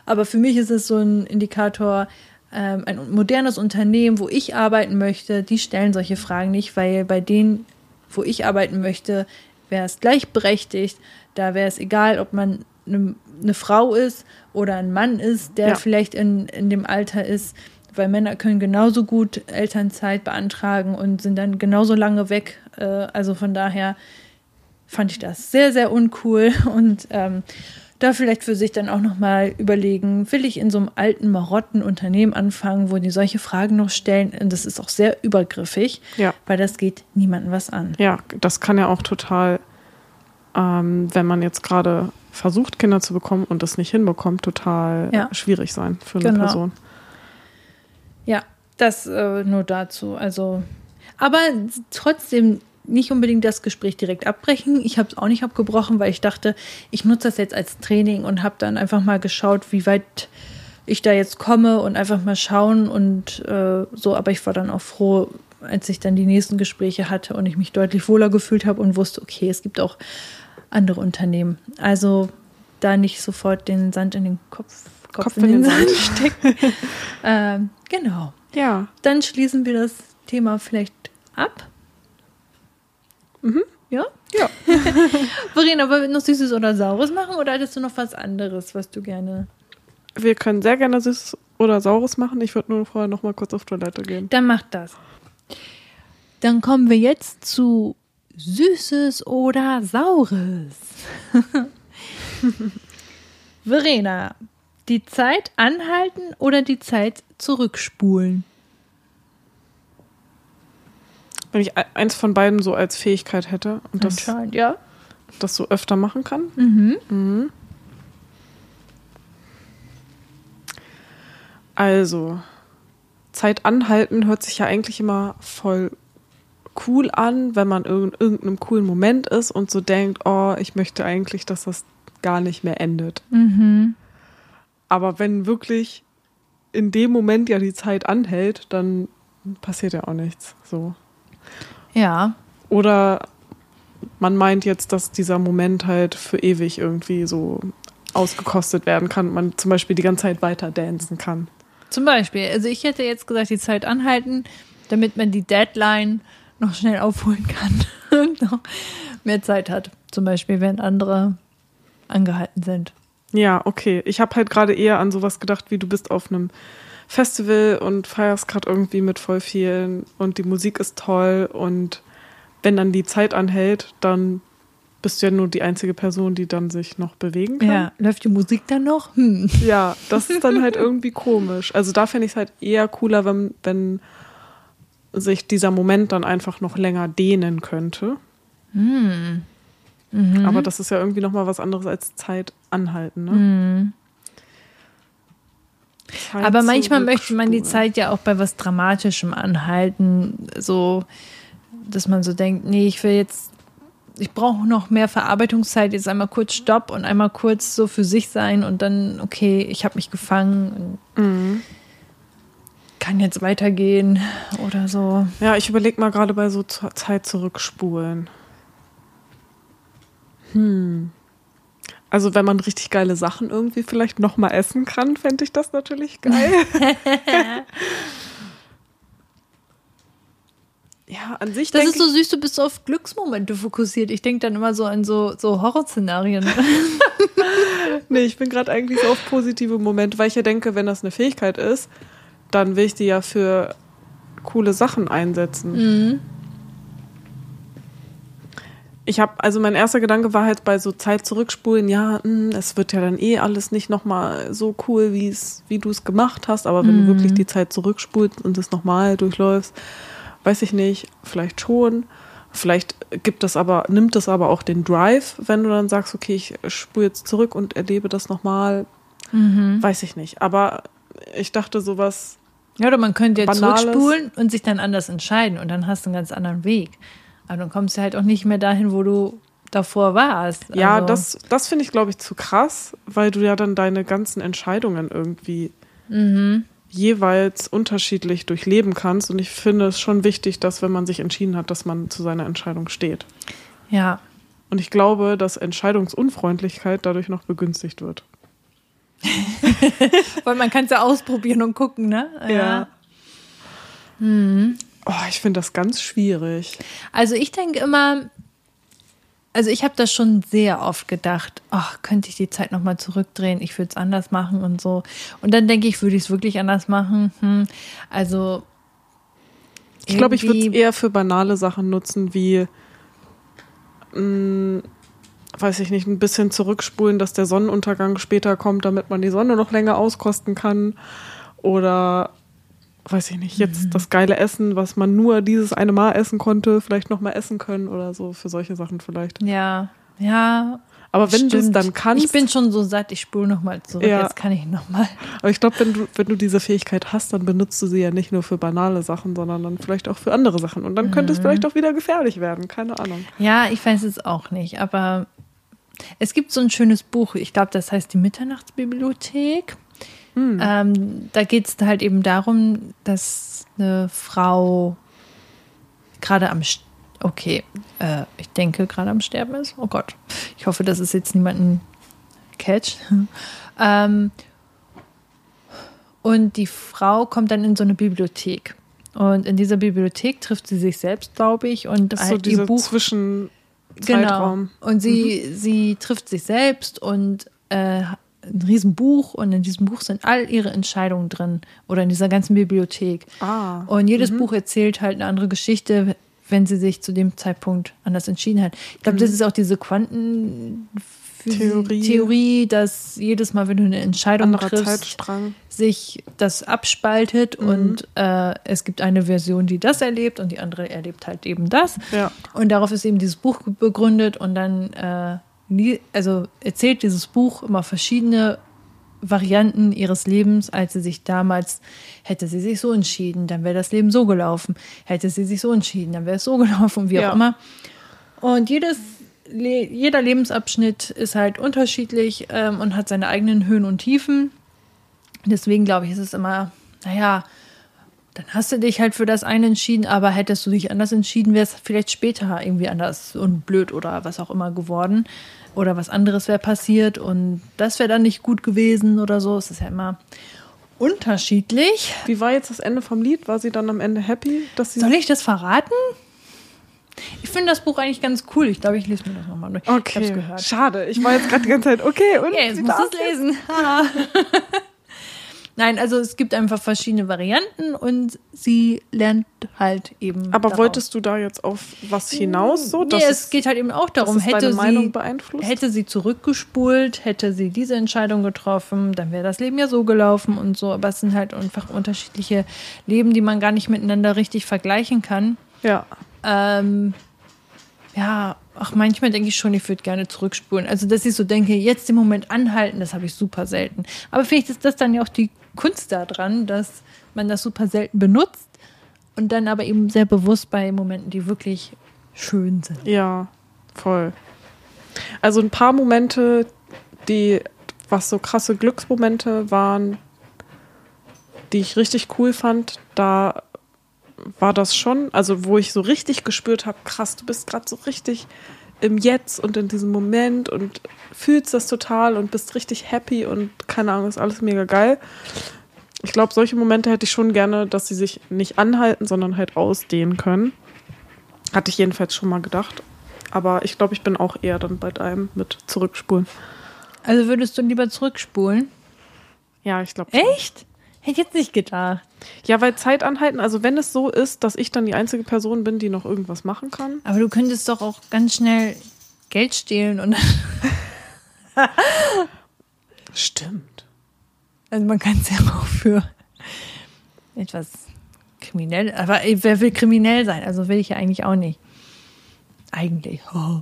A: Aber für mich ist es so ein Indikator, ähm, ein modernes Unternehmen, wo ich arbeiten möchte, die stellen solche Fragen nicht, weil bei denen, wo ich arbeiten möchte, wäre es gleichberechtigt. Da wäre es egal, ob man eine, eine, Frau ist oder ein Mann ist, der ja. vielleicht in, in dem Alter ist. Weil Männer können genauso gut Elternzeit beantragen und sind dann genauso lange weg. Äh, also von daher fand ich das sehr, sehr uncool und ähm, da vielleicht für sich dann auch nochmal überlegen, will ich in so einem alten, marotten Unternehmen anfangen, wo die solche Fragen noch stellen? Und das ist auch sehr übergriffig,
B: ja.
A: weil das geht niemandem was an.
B: Ja, das kann ja auch total, ähm, wenn man jetzt gerade versucht, Kinder zu bekommen und das nicht hinbekommt, total ja. schwierig sein für eine genau. Person.
A: Ja, das äh, nur dazu. Also, aber trotzdem nicht unbedingt das Gespräch direkt abbrechen. Ich habe es auch nicht abgebrochen, weil ich dachte, ich nutze das jetzt als Training und habe dann einfach mal geschaut, wie weit ich da jetzt komme und einfach mal schauen und äh, so. Aber ich war dann auch froh, als ich dann die nächsten Gespräche hatte und ich mich deutlich wohler gefühlt habe und wusste, okay, es gibt auch andere Unternehmen. Also da nicht sofort den Sand in den Kopf, Kopf, Kopf in, in, den, den Sand stecken. ähm, genau.
B: Ja.
A: Dann schließen wir das Thema vielleicht ab.
B: Mhm.
A: Ja?
B: Ja.
A: Verena, wollen wir noch Süßes oder Saures machen oder hattest du noch was anderes, was du gerne.
B: Wir können sehr gerne Süßes oder Saures machen. Ich würde nur vorher noch mal kurz auf Toilette gehen.
A: Dann mach das. Dann kommen wir jetzt zu Süßes oder Saures. Verena, die Zeit anhalten oder die Zeit zurückspulen?
B: Wenn ich eins von beiden so als Fähigkeit hätte und das,
A: ja.
B: das so öfter machen kann.
A: Mhm.
B: Mhm. Also, Zeit anhalten hört sich ja eigentlich immer voll cool an, wenn man in irgendeinem coolen Moment ist und so denkt, oh, ich möchte eigentlich, dass das gar nicht mehr endet.
A: Mhm.
B: Aber wenn wirklich in dem Moment ja die Zeit anhält, dann passiert ja auch nichts. So.
A: Ja.
B: Oder man meint jetzt, dass dieser Moment halt für ewig irgendwie so ausgekostet werden kann, man zum Beispiel die ganze Zeit weiter dancen kann.
A: Zum Beispiel. Also ich hätte jetzt gesagt, die Zeit anhalten, damit man die Deadline noch schnell aufholen kann und noch mehr Zeit hat. Zum Beispiel, wenn andere angehalten sind.
B: Ja, okay. Ich habe halt gerade eher an sowas gedacht, wie du bist auf einem Festival und feierst gerade irgendwie mit voll vielen und die Musik ist toll und wenn dann die Zeit anhält, dann bist du ja nur die einzige Person, die dann sich noch bewegen kann. Ja,
A: läuft die Musik dann noch? Hm.
B: Ja, das ist dann halt irgendwie komisch. Also da fände ich es halt eher cooler, wenn, wenn sich dieser Moment dann einfach noch länger dehnen könnte.
A: Hm.
B: Mhm. Aber das ist ja irgendwie nochmal was anderes als Zeit anhalten. Ne?
A: Mhm. Zeit Aber manchmal möchte man die Zeit ja auch bei was Dramatischem anhalten, so dass man so denkt, nee, ich will jetzt, ich brauche noch mehr Verarbeitungszeit, jetzt einmal kurz Stopp und einmal kurz so für sich sein und dann, okay, ich habe mich gefangen und
B: mhm.
A: kann jetzt weitergehen oder so.
B: Ja, ich überlege mal gerade bei so Zeit zurückspulen. Hm. Also wenn man richtig geile Sachen irgendwie vielleicht noch mal essen kann, fände ich das natürlich geil. Ja, an sich
A: Das ist so süß, du bist so auf Glücksmomente fokussiert. Ich denke dann immer so an so, so Horrorszenarien.
B: Nee, ich bin gerade eigentlich so auf positive Momente, weil ich ja denke, wenn das eine Fähigkeit ist, dann will ich die ja für coole Sachen einsetzen.
A: mhm.
B: Ich habe, also mein erster Gedanke war halt bei so Zeit zurückspulen, ja, mh, es wird ja dann eh alles nicht nochmal so cool, wie es, wie du es gemacht hast, aber wenn du wirklich die Zeit zurückspulst und es nochmal durchläufst, weiß ich nicht, vielleicht schon. Vielleicht gibt das aber, nimmt das aber auch den Drive, wenn du dann sagst, okay, ich spule jetzt zurück und erlebe das nochmal. Weiß ich nicht. Aber ich dachte sowas,
A: Ja, oder man könnte ja
B: Banales.
A: zurückspulen und sich dann anders entscheiden und dann hast du einen ganz anderen Weg. Aber dann kommst du halt auch nicht mehr dahin, wo du davor warst.
B: ja,
A: Also,
B: das, das finde ich, glaube ich, zu krass, weil du ja dann deine ganzen Entscheidungen irgendwie
A: Mhm.
B: jeweils unterschiedlich durchleben kannst. Und ich finde es schon wichtig, dass, wenn man sich entschieden hat, dass man zu seiner Entscheidung steht.
A: Ja.
B: Und ich glaube, dass Entscheidungsunfreundlichkeit dadurch noch begünstigt wird.
A: Weil man kann es ja ausprobieren und gucken, ne?
B: Oh, ich finde das ganz schwierig.
A: Also ich denke immer, also ich habe das schon sehr oft gedacht, ach, könnte ich die Zeit nochmal zurückdrehen, ich würde es anders machen und so. Und dann denke ich, würde ich es wirklich anders machen. Hm, also
B: Ich glaube, ich würde es eher für banale Sachen nutzen, wie, mh, weiß ich nicht, ein bisschen zurückspulen, dass der Sonnenuntergang später kommt, damit man die Sonne noch länger auskosten kann. Oder, weiß ich nicht,
A: Mhm.
B: jetzt das geile Essen, was man nur dieses eine Mal essen konnte, vielleicht noch mal essen können oder so, für solche Sachen vielleicht.
A: Ja, ja.
B: Aber wenn du es dann kannst,
A: Ich bin schon so satt, ich spule nochmal zurück.
B: Ja.
A: Jetzt kann ich nochmal.
B: aber ich glaube, wenn du, wenn du diese Fähigkeit hast, dann benutzt du sie ja nicht nur für banale Sachen, sondern dann vielleicht auch für andere Sachen. Und dann könnte
A: Mhm.
B: es vielleicht auch wieder gefährlich werden, keine Ahnung.
A: Ja, ich weiß es auch nicht, aber es gibt so ein schönes Buch, ich glaube, das heißt die Mitternachtsbibliothek. Ähm, da geht es halt eben darum, dass eine Frau gerade am, St- okay, äh, ich denke gerade am Sterben ist. Oh Gott, ich hoffe, dass es jetzt niemanden catcht. ähm, und die Frau kommt dann in so eine Bibliothek. Und in dieser Bibliothek trifft sie sich selbst, glaube ich, und
B: Das ist so
A: halt ihr
B: dieser
A: Buch
B: Zwischenzeitraum.
A: Genau. Und sie, sie trifft sich selbst und äh, ein Riesenbuch und in diesem Buch sind all ihre Entscheidungen drin oder in dieser ganzen Bibliothek.
B: Ah.
A: Und jedes Buch erzählt halt eine andere Geschichte, wenn sie sich zu dem Zeitpunkt anders entschieden hat. Ich glaube, das ist auch diese Quantentheorie,
B: Theorie.
A: Theorie, dass jedes Mal, wenn du eine Entscheidung
B: Anderer
A: triffst, sich das abspaltet und äh, es gibt eine Version, die das erlebt und die andere erlebt halt eben das.
B: Ja.
A: Und darauf ist eben dieses Buch begründet und dann äh, also erzählt dieses Buch immer verschiedene Varianten ihres Lebens, als sie sich damals, hätte sie sich so entschieden, dann wäre das Leben so gelaufen. Hätte sie sich so entschieden, dann wäre es so gelaufen, wie
B: Ja.
A: auch immer. Und jedes, jeder Lebensabschnitt ist halt unterschiedlich ähm, und hat seine eigenen Höhen und Tiefen. Deswegen glaube ich, ist es immer, naja, dann hast du dich halt für das eine entschieden, aber hättest du dich anders entschieden, wäre es vielleicht später irgendwie anders und blöd oder was auch immer geworden. Oder was anderes wäre passiert und das wäre dann nicht gut gewesen oder so. Es ist ja immer unterschiedlich.
B: Wie war jetzt das Ende vom Lied? War sie dann am Ende happy, dass sie.
A: Soll ich das verraten? Ich finde das Buch eigentlich ganz cool. Ich glaube, ich lese mir das nochmal durch. Ich
B: Okay,
A: es gehört.
B: schade. Ich war jetzt gerade die ganze Zeit, okay, und
A: Ja, jetzt
B: sie
A: musst du
B: darf
A: es lesen. Nein, also es gibt einfach verschiedene Varianten und sie lernt halt eben.
B: Aber
A: daraus.
B: wolltest du da jetzt auf was hinaus? So,
A: nee, es geht halt eben auch darum, hätte sie,
B: Meinung beeinflusst?
A: hätte sie zurückgespult, hätte sie diese Entscheidung getroffen, dann wäre das Leben ja so gelaufen und so. Aber es sind halt einfach unterschiedliche Leben, die man gar nicht miteinander richtig vergleichen kann.
B: Ja.
A: Ähm, ja, ach, manchmal denke ich schon, ich würde gerne zurückspulen. Also, dass ich so denke, jetzt den Moment anhalten, das habe ich super selten. Aber vielleicht ist das dann ja auch die Kunst daran, dass man das super selten benutzt und dann aber eben sehr bewusst bei Momenten, die wirklich schön sind.
B: Ja, voll. Also ein paar Momente, die, was so krasse Glücksmomente waren, die ich richtig cool fand, da war das schon, also wo ich so richtig gespürt habe, krass, du bist gerade so richtig im Jetzt und in diesem Moment und fühlst das total und bist richtig happy und keine Ahnung, ist alles mega geil. Ich glaube, solche Momente hätte ich schon gerne, dass sie sich nicht anhalten, sondern halt ausdehnen können. Hatte ich jedenfalls schon mal gedacht. Aber ich glaube, ich bin auch eher dann bei deinem mit zurückspulen.
A: Also würdest du lieber zurückspulen?
B: Ja, ich glaube.
A: Echt? Hätte ich jetzt nicht gedacht.
B: Ja, weil Zeit anhalten, also wenn es so ist, dass ich dann die einzige Person bin, die noch irgendwas machen kann.
A: Aber du könntest doch auch ganz schnell Geld stehlen und dann.
B: Stimmt.
A: Also man kann es ja auch für etwas kriminell. Aber wer will kriminell sein? Also will ich ja eigentlich auch nicht. Eigentlich. Oh.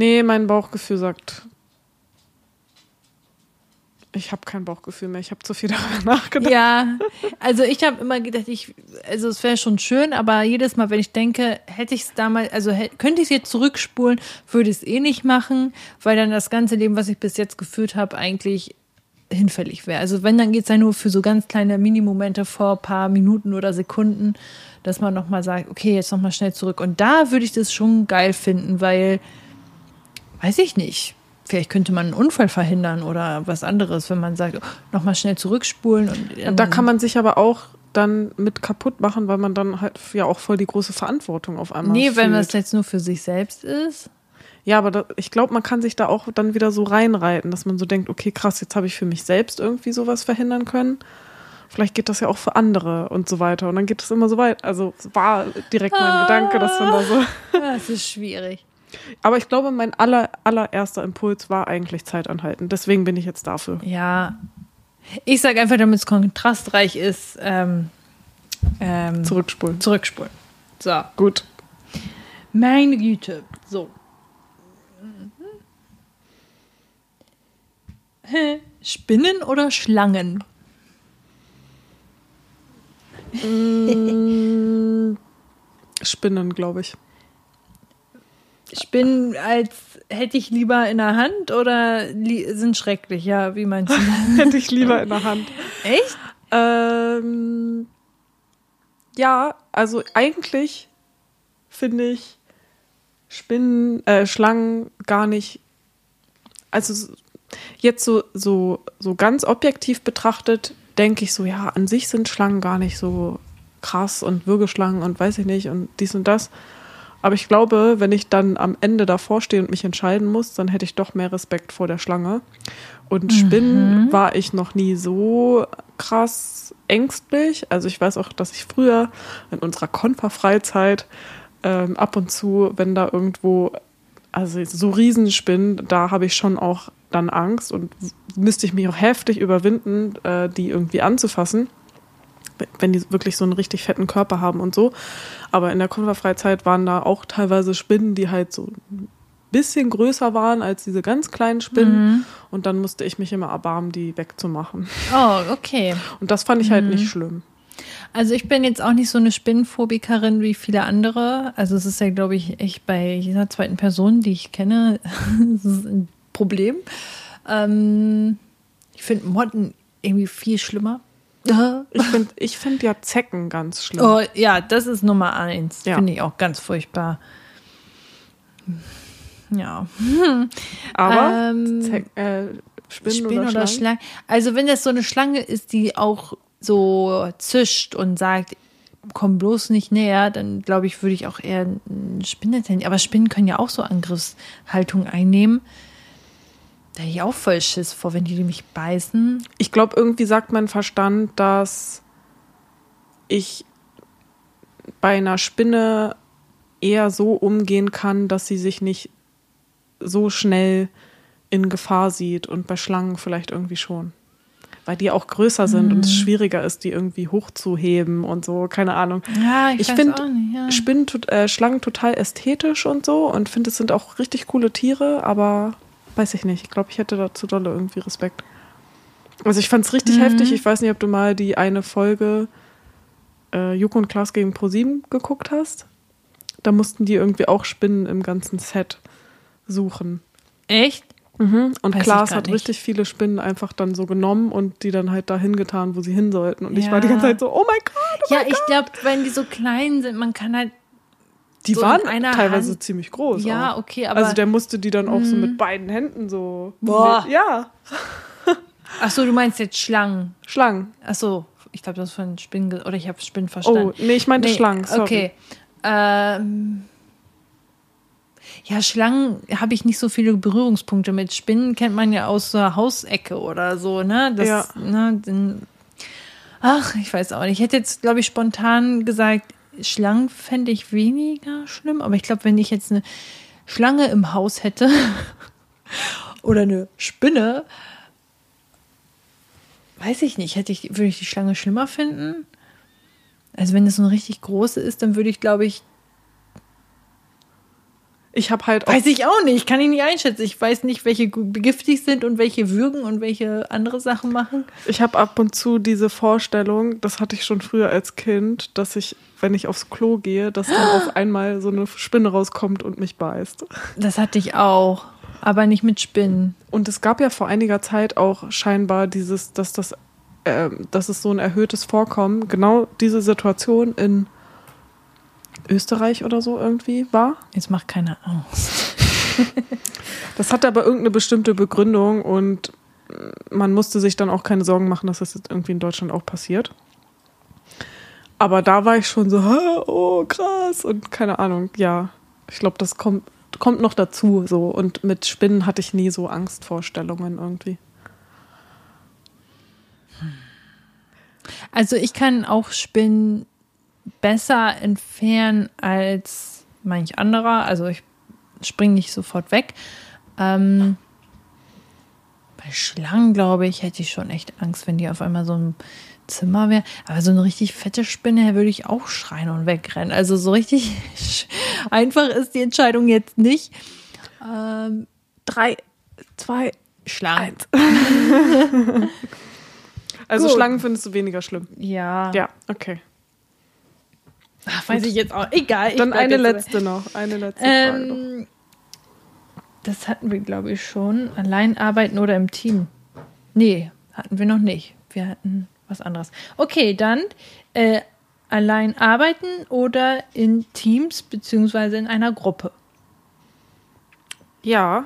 B: Nee, mein Bauchgefühl sagt. Ich habe kein Bauchgefühl mehr. Ich habe zu viel darüber nachgedacht.
A: Ja, also ich habe immer gedacht, ich, also es wäre schon schön, aber jedes Mal, wenn ich denke, hätte ich es damals, also könnte ich es jetzt zurückspulen, würde ich es eh nicht machen, weil dann das ganze Leben, was ich bis jetzt geführt habe, eigentlich hinfällig wäre. Also wenn, dann geht es ja nur für so ganz kleine Minimomente vor ein paar Minuten oder Sekunden, dass man nochmal sagt, okay, jetzt nochmal schnell zurück. Und da würde ich das schon geil finden, weil, weiß ich nicht, vielleicht könnte man einen Unfall verhindern oder was anderes, wenn man sagt, oh, nochmal schnell zurückspulen. Und,
B: Da kann man sich aber auch dann mit kaputt machen, weil man dann halt ja auch voll die große Verantwortung auf einmal
A: Nee, wenn
B: fühlt.
A: das jetzt nur für sich selbst ist.
B: Ja, aber da, ich glaube, man kann sich da auch dann wieder so reinreiten, dass man so denkt, okay, krass, jetzt habe ich für mich selbst irgendwie sowas verhindern können. Vielleicht geht das ja auch für andere und so weiter. Und dann geht es immer so weit. Also war direkt mein Gedanke, dass man da so.
A: Das ist schwierig.
B: Aber ich glaube, mein aller, allererster Impuls war eigentlich Zeit anhalten. Deswegen bin ich jetzt dafür.
A: Ja. Ich sage einfach, damit es kontrastreich ist, ähm, ähm,
B: Zurückspulen.
A: zurückspulen. So.
B: Gut.
A: Meine Güte. So. Spinnen oder Schlangen?
B: Spinnen, glaube ich.
A: Spinnen als hätte ich lieber in der Hand oder sind schrecklich? Ja, wie meinst du?
B: Hätte ich lieber in der Hand.
A: Echt?
B: Ähm, ja, also eigentlich finde ich Spinnen, äh, Schlangen gar nicht. Also jetzt so, so, so ganz objektiv betrachtet, denke ich so, ja, an sich sind Schlangen gar nicht so krass und Würgeschlangen und weiß ich nicht und dies und das. Aber ich glaube, wenn ich dann am Ende davor stehe und mich entscheiden muss, dann hätte ich doch mehr Respekt vor der Schlange. Und Spinnen war ich noch nie so krass ängstlich. Also ich weiß auch, dass ich früher in unserer Konferfreizeit ähm, ab und zu, wenn da irgendwo, also so Riesenspinnen, da habe ich schon auch dann Angst und müsste ich mich auch heftig überwinden, äh, die irgendwie anzufassen wenn die wirklich so einen richtig fetten Körper haben und so. Aber in der Konferfreizeit waren da auch teilweise Spinnen, die halt so ein bisschen größer waren als diese ganz kleinen Spinnen. Und dann musste ich mich immer erbarmen, die wegzumachen.
A: Oh, okay.
B: Und das fand ich halt nicht schlimm.
A: Also ich bin jetzt auch nicht so eine Spinnenphobikerin wie viele andere. Also es ist ja, glaube ich, echt bei jeder zweiten Person, die ich kenne, ein Problem. Ähm, ich finde Motten irgendwie viel schlimmer.
B: Ich finde ich find ja Zecken ganz schlimm.
A: Oh, ja, das ist Nummer eins.
B: Ja.
A: Finde ich auch ganz furchtbar. Ja.
B: Aber
A: Ähm,
B: Zeck, äh, Spinnen,
A: Spinnen
B: oder,
A: oder
B: Schlangen?
A: Schlangen. Also wenn das so eine Schlange ist, die auch so zischt und sagt, komm bloß nicht näher, dann glaube ich, würde ich auch eher eine Spinne tendieren. Aber Spinnen können ja auch so Angriffshaltung einnehmen. Da hätte ich auch voll Schiss vor, wenn die mich beißen.
B: Ich glaube, irgendwie sagt mein Verstand, dass ich bei einer Spinne eher so umgehen kann, dass sie sich nicht so schnell in Gefahr sieht und bei Schlangen vielleicht irgendwie schon. Weil die auch größer sind und es schwieriger ist, die irgendwie hochzuheben und so, keine Ahnung.
A: Ja, ich,
B: Ich finde.
A: Ja.
B: Spinnen, äh, Schlangen total ästhetisch und so und finde, es sind auch richtig coole Tiere, aber weiß ich nicht. Ich glaube, ich hätte dazu dolle irgendwie Respekt. Also ich fand es richtig heftig. Ich weiß nicht, ob du mal die eine Folge äh, Joko und Klaas gegen ProSieben geguckt hast. Da mussten die irgendwie auch Spinnen im ganzen Set suchen.
A: Echt?
B: Und
A: Weiß ich
B: Klaas hat
A: nicht.
B: richtig viele Spinnen einfach dann so genommen und die dann halt dahin getan, wo sie hin sollten. Und ich
A: Ja.
B: war die ganze Zeit so, oh mein Gott.
A: Ja, ich glaube, wenn die so klein sind, man kann halt.
B: Die
A: So
B: waren
A: einer
B: teilweise
A: Hand-
B: ziemlich groß.
A: Ja,
B: auch.
A: okay, aber-
B: Also der musste die dann auch so mit beiden Händen so.
A: Boah.
B: Ja.
A: Ach so, du meinst jetzt Schlangen.
B: Schlangen.
A: Ach so, ich glaube, das ist von Spinnen oder ich habe Spinnen verstanden.
B: Oh, nee, ich meinte Schlangen. Sorry.
A: Okay. Ähm, ja, Schlangen habe ich nicht so viele Berührungspunkte mit. Spinnen kennt man ja aus der Hausecke oder so, ne? Das,
B: Ja.
A: ne den, ach, ich weiß auch nicht. Ich hätte jetzt, glaube ich, spontan gesagt, Schlangen fände ich weniger schlimm, aber ich glaube, wenn ich jetzt eine Schlange im Haus hätte oder eine Spinne, weiß ich nicht, hätte ich, würde ich die Schlange schlimmer finden? Also wenn es so eine richtig große ist, dann würde ich, glaube ich,
B: Ich habe halt auch
A: weiß ich auch nicht, kann ich nicht einschätzen. Ich weiß nicht, welche giftig sind und welche würgen und welche andere Sachen machen.
B: Ich habe ab und zu diese Vorstellung, das hatte ich schon früher als Kind, dass ich, wenn ich aufs Klo gehe, dass dann auf einmal so eine Spinne rauskommt und mich beißt.
A: Das hatte ich auch, aber nicht mit Spinnen.
B: Und es gab ja vor einiger Zeit auch scheinbar dieses, dass das, ähm, dass es so ein erhöhtes Vorkommen, genau diese Situation in Österreich oder so irgendwie war.
A: Jetzt macht keiner aus.
B: Das hatte aber irgendeine bestimmte Begründung und man musste sich dann auch keine Sorgen machen, dass das jetzt irgendwie in Deutschland auch passiert. Aber da war ich schon so, "Hä, oh krass und keine Ahnung, ja. Ich glaube, das kommt, kommt noch dazu so. Und mit Spinnen hatte ich nie so Angstvorstellungen irgendwie.
A: Also ich kann auch Spinnen besser entfernen als manch anderer. Also ich springe nicht sofort weg. Ähm, bei Schlangen, glaube ich, hätte ich schon echt Angst, wenn die auf einmal so im Zimmer wäre. Aber so eine richtig fette Spinne würde ich auch schreien und wegrennen. Also so richtig einfach ist die Entscheidung jetzt nicht. Ähm,
B: Drei, zwei,
A: Schlangen.
B: Also
A: Gut.
B: Schlangen findest du weniger schlimm.
A: Ja.
B: Ja, okay.
A: Ach, weiß ich jetzt auch. Egal.
B: Dann eine
A: jetzt dabei.
B: letzte noch. Eine letzte Frage noch.
A: Ähm, das hatten wir, glaube ich, schon. Allein arbeiten oder im Team? Nee, hatten wir noch nicht. Wir hatten was anderes. Okay, dann äh, allein arbeiten oder in Teams beziehungsweise in einer Gruppe.
B: Ja.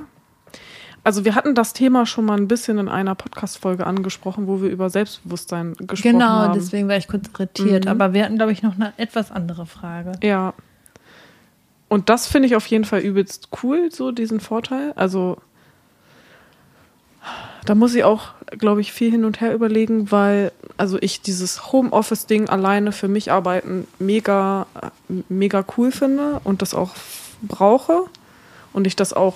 B: Also wir hatten das Thema schon mal ein bisschen in einer Podcast-Folge angesprochen, wo wir über Selbstbewusstsein gesprochen
A: genau,
B: haben.
A: deswegen war ich kurz irritiert.
B: Mhm.
A: Aber wir hatten, glaube ich, noch eine etwas andere Frage.
B: Ja. Und das finde ich auf jeden Fall übelst cool, so diesen Vorteil. Also da muss ich auch, glaube ich, viel hin und her überlegen, weil also ich dieses Homeoffice-Ding alleine für mich arbeiten mega, mega cool finde und das auch brauche und ich das auch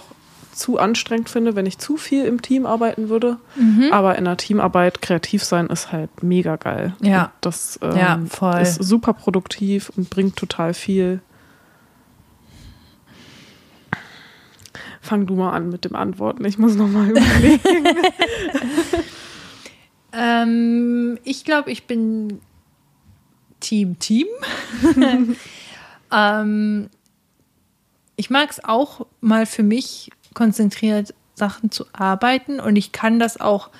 B: zu anstrengend finde, wenn ich zu viel im Team arbeiten würde. Aber in einer Teamarbeit kreativ sein ist halt mega geil.
A: Ja.
B: Und das ähm,
A: Ja, voll.
B: ist super produktiv und bringt total viel. Fang du mal an mit dem Antworten. Ich muss noch mal überlegen.
A: Ähm, ich glaube, ich bin Team Team. ähm, ich mag es auch mal für mich konzentriert Sachen zu arbeiten und ich kann das auch,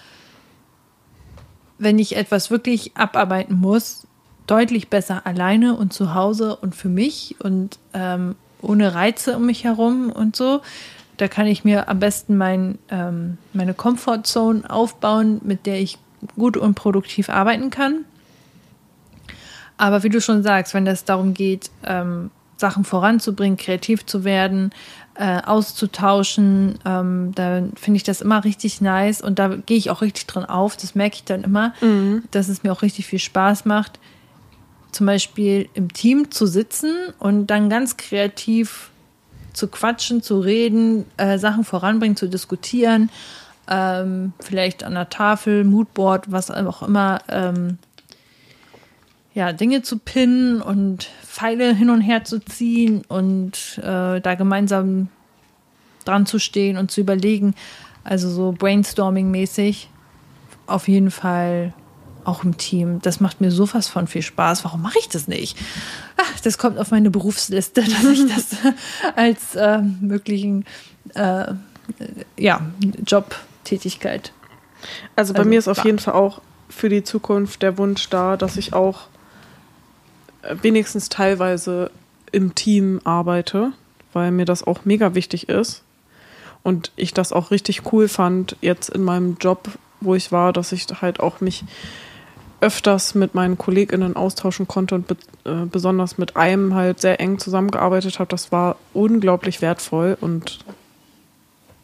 A: wenn ich etwas wirklich abarbeiten muss, deutlich besser alleine und zu Hause und für mich und ähm, ohne Reize um mich herum und so. Da kann ich mir am besten mein, ähm, meine Comfortzone aufbauen, mit der ich gut und produktiv arbeiten kann. Aber wie du schon sagst, wenn es darum geht, ähm, Sachen voranzubringen, kreativ zu werden, äh, auszutauschen, ähm, dann finde ich das immer richtig nice und da gehe ich auch richtig drin auf. Das merke ich dann immer, dass es mir auch richtig viel Spaß macht, zum Beispiel im Team zu sitzen und dann ganz kreativ zu quatschen, zu reden, äh, Sachen voranbringen, zu diskutieren, ähm, vielleicht an der Tafel, Moodboard, was auch immer, ähm, ja, Dinge zu pinnen und Pfeile hin und her zu ziehen und äh, da gemeinsam dran zu stehen und zu überlegen. Also so Brainstorming-mäßig. Auf jeden Fall auch im Team. Das macht mir so was von viel Spaß. Warum mache ich das nicht? Ach, das kommt auf meine Berufsliste, dass ich das als äh, möglichen äh, ja, Jobtätigkeit.
B: Also bei
A: Also,
B: mir ist auf jeden Fall auch für die Zukunft der Wunsch da, dass ich auch wenigstens teilweise im Team arbeite, weil mir das auch mega wichtig ist. Und ich das auch richtig cool fand, jetzt in meinem Job wo ich war, dass ich halt auch mich öfters mit meinen KollegInnen austauschen konnte und be äh, besonders mit einem halt sehr eng zusammengearbeitet habe. Das war unglaublich wertvoll und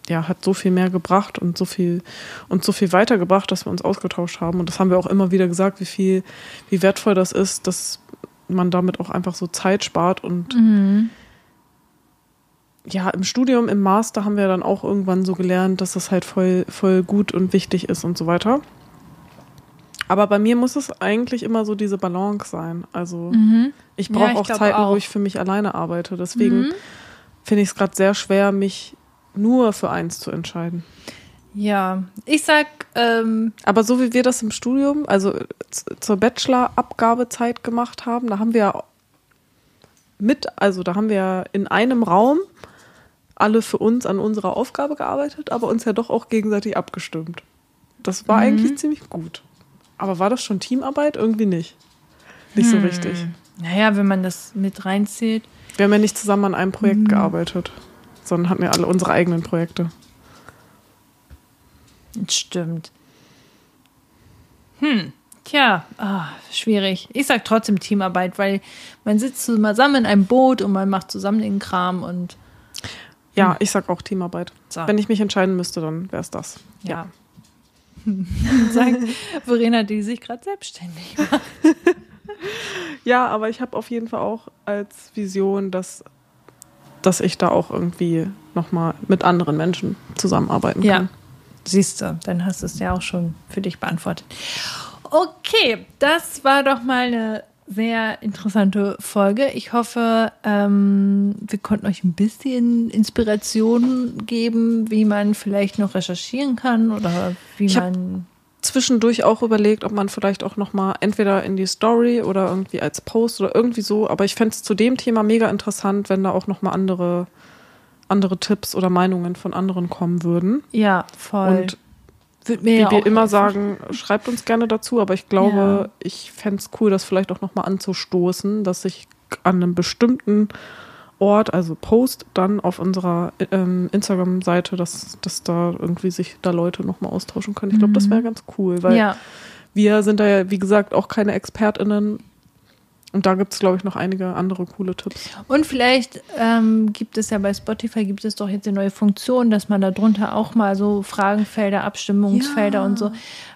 B: ja, hat so viel mehr gebracht und so viel und so viel weitergebracht, dass wir uns ausgetauscht haben. Und das haben wir auch immer wieder gesagt, wie viel, wie wertvoll das ist, dass man damit auch einfach so Zeit spart und mhm. ja, im Studium, im Master haben wir dann auch irgendwann so gelernt, dass das halt voll, voll gut und wichtig ist und so weiter. Aber bei mir muss es eigentlich immer so diese Balance sein. Also mhm. ich brauche ja, auch Zeiten, auch. wo ich für mich alleine arbeite. Deswegen mhm. finde ich es gerade sehr schwer, mich nur für eins zu entscheiden.
A: Ja, ich sag. Ähm
B: Aber so wie wir das im Studium, also zur Bachelor-Abgabezeit gemacht haben, da haben wir mit, also da haben wir in einem Raum alle für uns an unserer Aufgabe gearbeitet, aber uns ja doch auch gegenseitig abgestimmt. Das war mhm. eigentlich ziemlich gut. Aber war das schon Teamarbeit? Irgendwie nicht. Nicht hm. so richtig.
A: Naja, wenn man das mit reinzählt.
B: Wir haben ja nicht zusammen an einem Projekt mhm. gearbeitet, sondern hatten ja alle unsere eigenen Projekte.
A: Stimmt. Hm, tja, ah, schwierig. Ich sag trotzdem Teamarbeit, weil man sitzt zusammen in einem Boot und man macht zusammen den Kram und.
B: Ja, hm. ich sag auch Teamarbeit. So. Wenn ich mich entscheiden müsste, dann wäre es das.
A: Ja. ja. sagt Verena, die sich gerade selbstständig macht.
B: ja, aber ich habe auf jeden Fall auch als Vision, dass, dass ich da auch irgendwie nochmal mit anderen Menschen zusammenarbeiten kann. Ja,
A: siehst du, dann hast du es ja auch schon für dich beantwortet. Okay, das war doch mal eine sehr interessante Folge. Ich hoffe, ähm, wir konnten euch ein bisschen Inspiration geben, wie man vielleicht noch recherchieren kann oder wie ich man
B: zwischendurch auch überlegt, ob man vielleicht auch noch mal entweder in die Story oder irgendwie als Post oder irgendwie so. Aber ich fände es zu dem Thema mega interessant, wenn da auch noch mal andere andere Tipps oder Meinungen von anderen kommen würden.
A: Ja, voll.
B: Und würde mir Wie ja wir immer helfen. sagen, schreibt uns gerne dazu, aber ich glaube, ja. ich fände es cool, das vielleicht auch nochmal anzustoßen, dass ich an einem bestimmten Ort, also Post, dann auf unserer ähm, Instagram-Seite, dass, dass da irgendwie sich da Leute nochmal austauschen können. Ich glaube, das wäre mhm. ganz cool, weil ja. wir sind da ja, wie gesagt, auch keine ExpertInnen und da gibt es, glaube ich, noch einige andere coole Tipps.
A: Und vielleicht ähm, gibt es ja bei Spotify gibt es doch jetzt eine neue Funktion, dass man da drunter auch mal so Fragenfelder, Abstimmungsfelder ja. und so.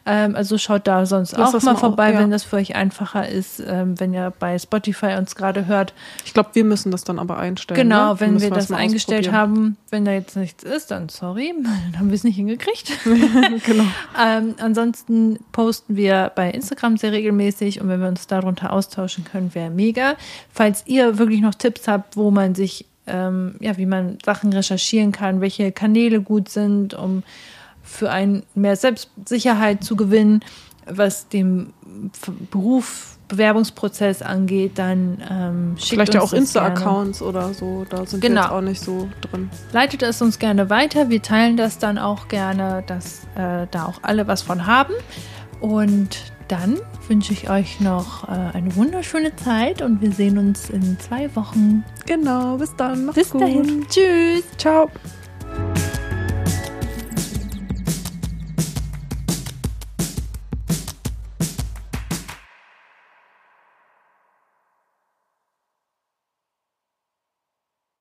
A: Ähm, also schaut da sonst Lass auch mal vorbei, auch, ja. wenn das für euch einfacher ist, ähm, wenn ihr bei Spotify uns gerade hört.
B: Ich glaube, wir müssen das dann aber einstellen.
A: Genau, ne? wenn wir das eingestellt haben, wenn da jetzt nichts ist, dann sorry, dann haben wir es nicht hingekriegt. genau. Ähm, ansonsten posten wir bei Instagram sehr regelmäßig und wenn wir uns darunter austauschen können, wäre mega. Falls ihr wirklich noch Tipps habt, wo man sich, ähm, ja, wie man Sachen recherchieren kann, welche Kanäle gut sind, um für einen mehr Selbstsicherheit zu gewinnen, was den Beruf Bewerbungsprozess angeht, dann ähm, schickt
B: Vielleicht uns ja auch Insta-Accounts oder so, da sind genau. wir auch nicht so drin.
A: Leitet es uns gerne weiter, wir teilen das dann auch gerne, dass äh, da auch alle was von haben. Und dann wünsche ich euch noch äh, eine wunderschöne Zeit und wir sehen uns in zwei Wochen.
B: Genau, bis dann.
A: Bis gut. dahin. Tschüss.
B: Ciao.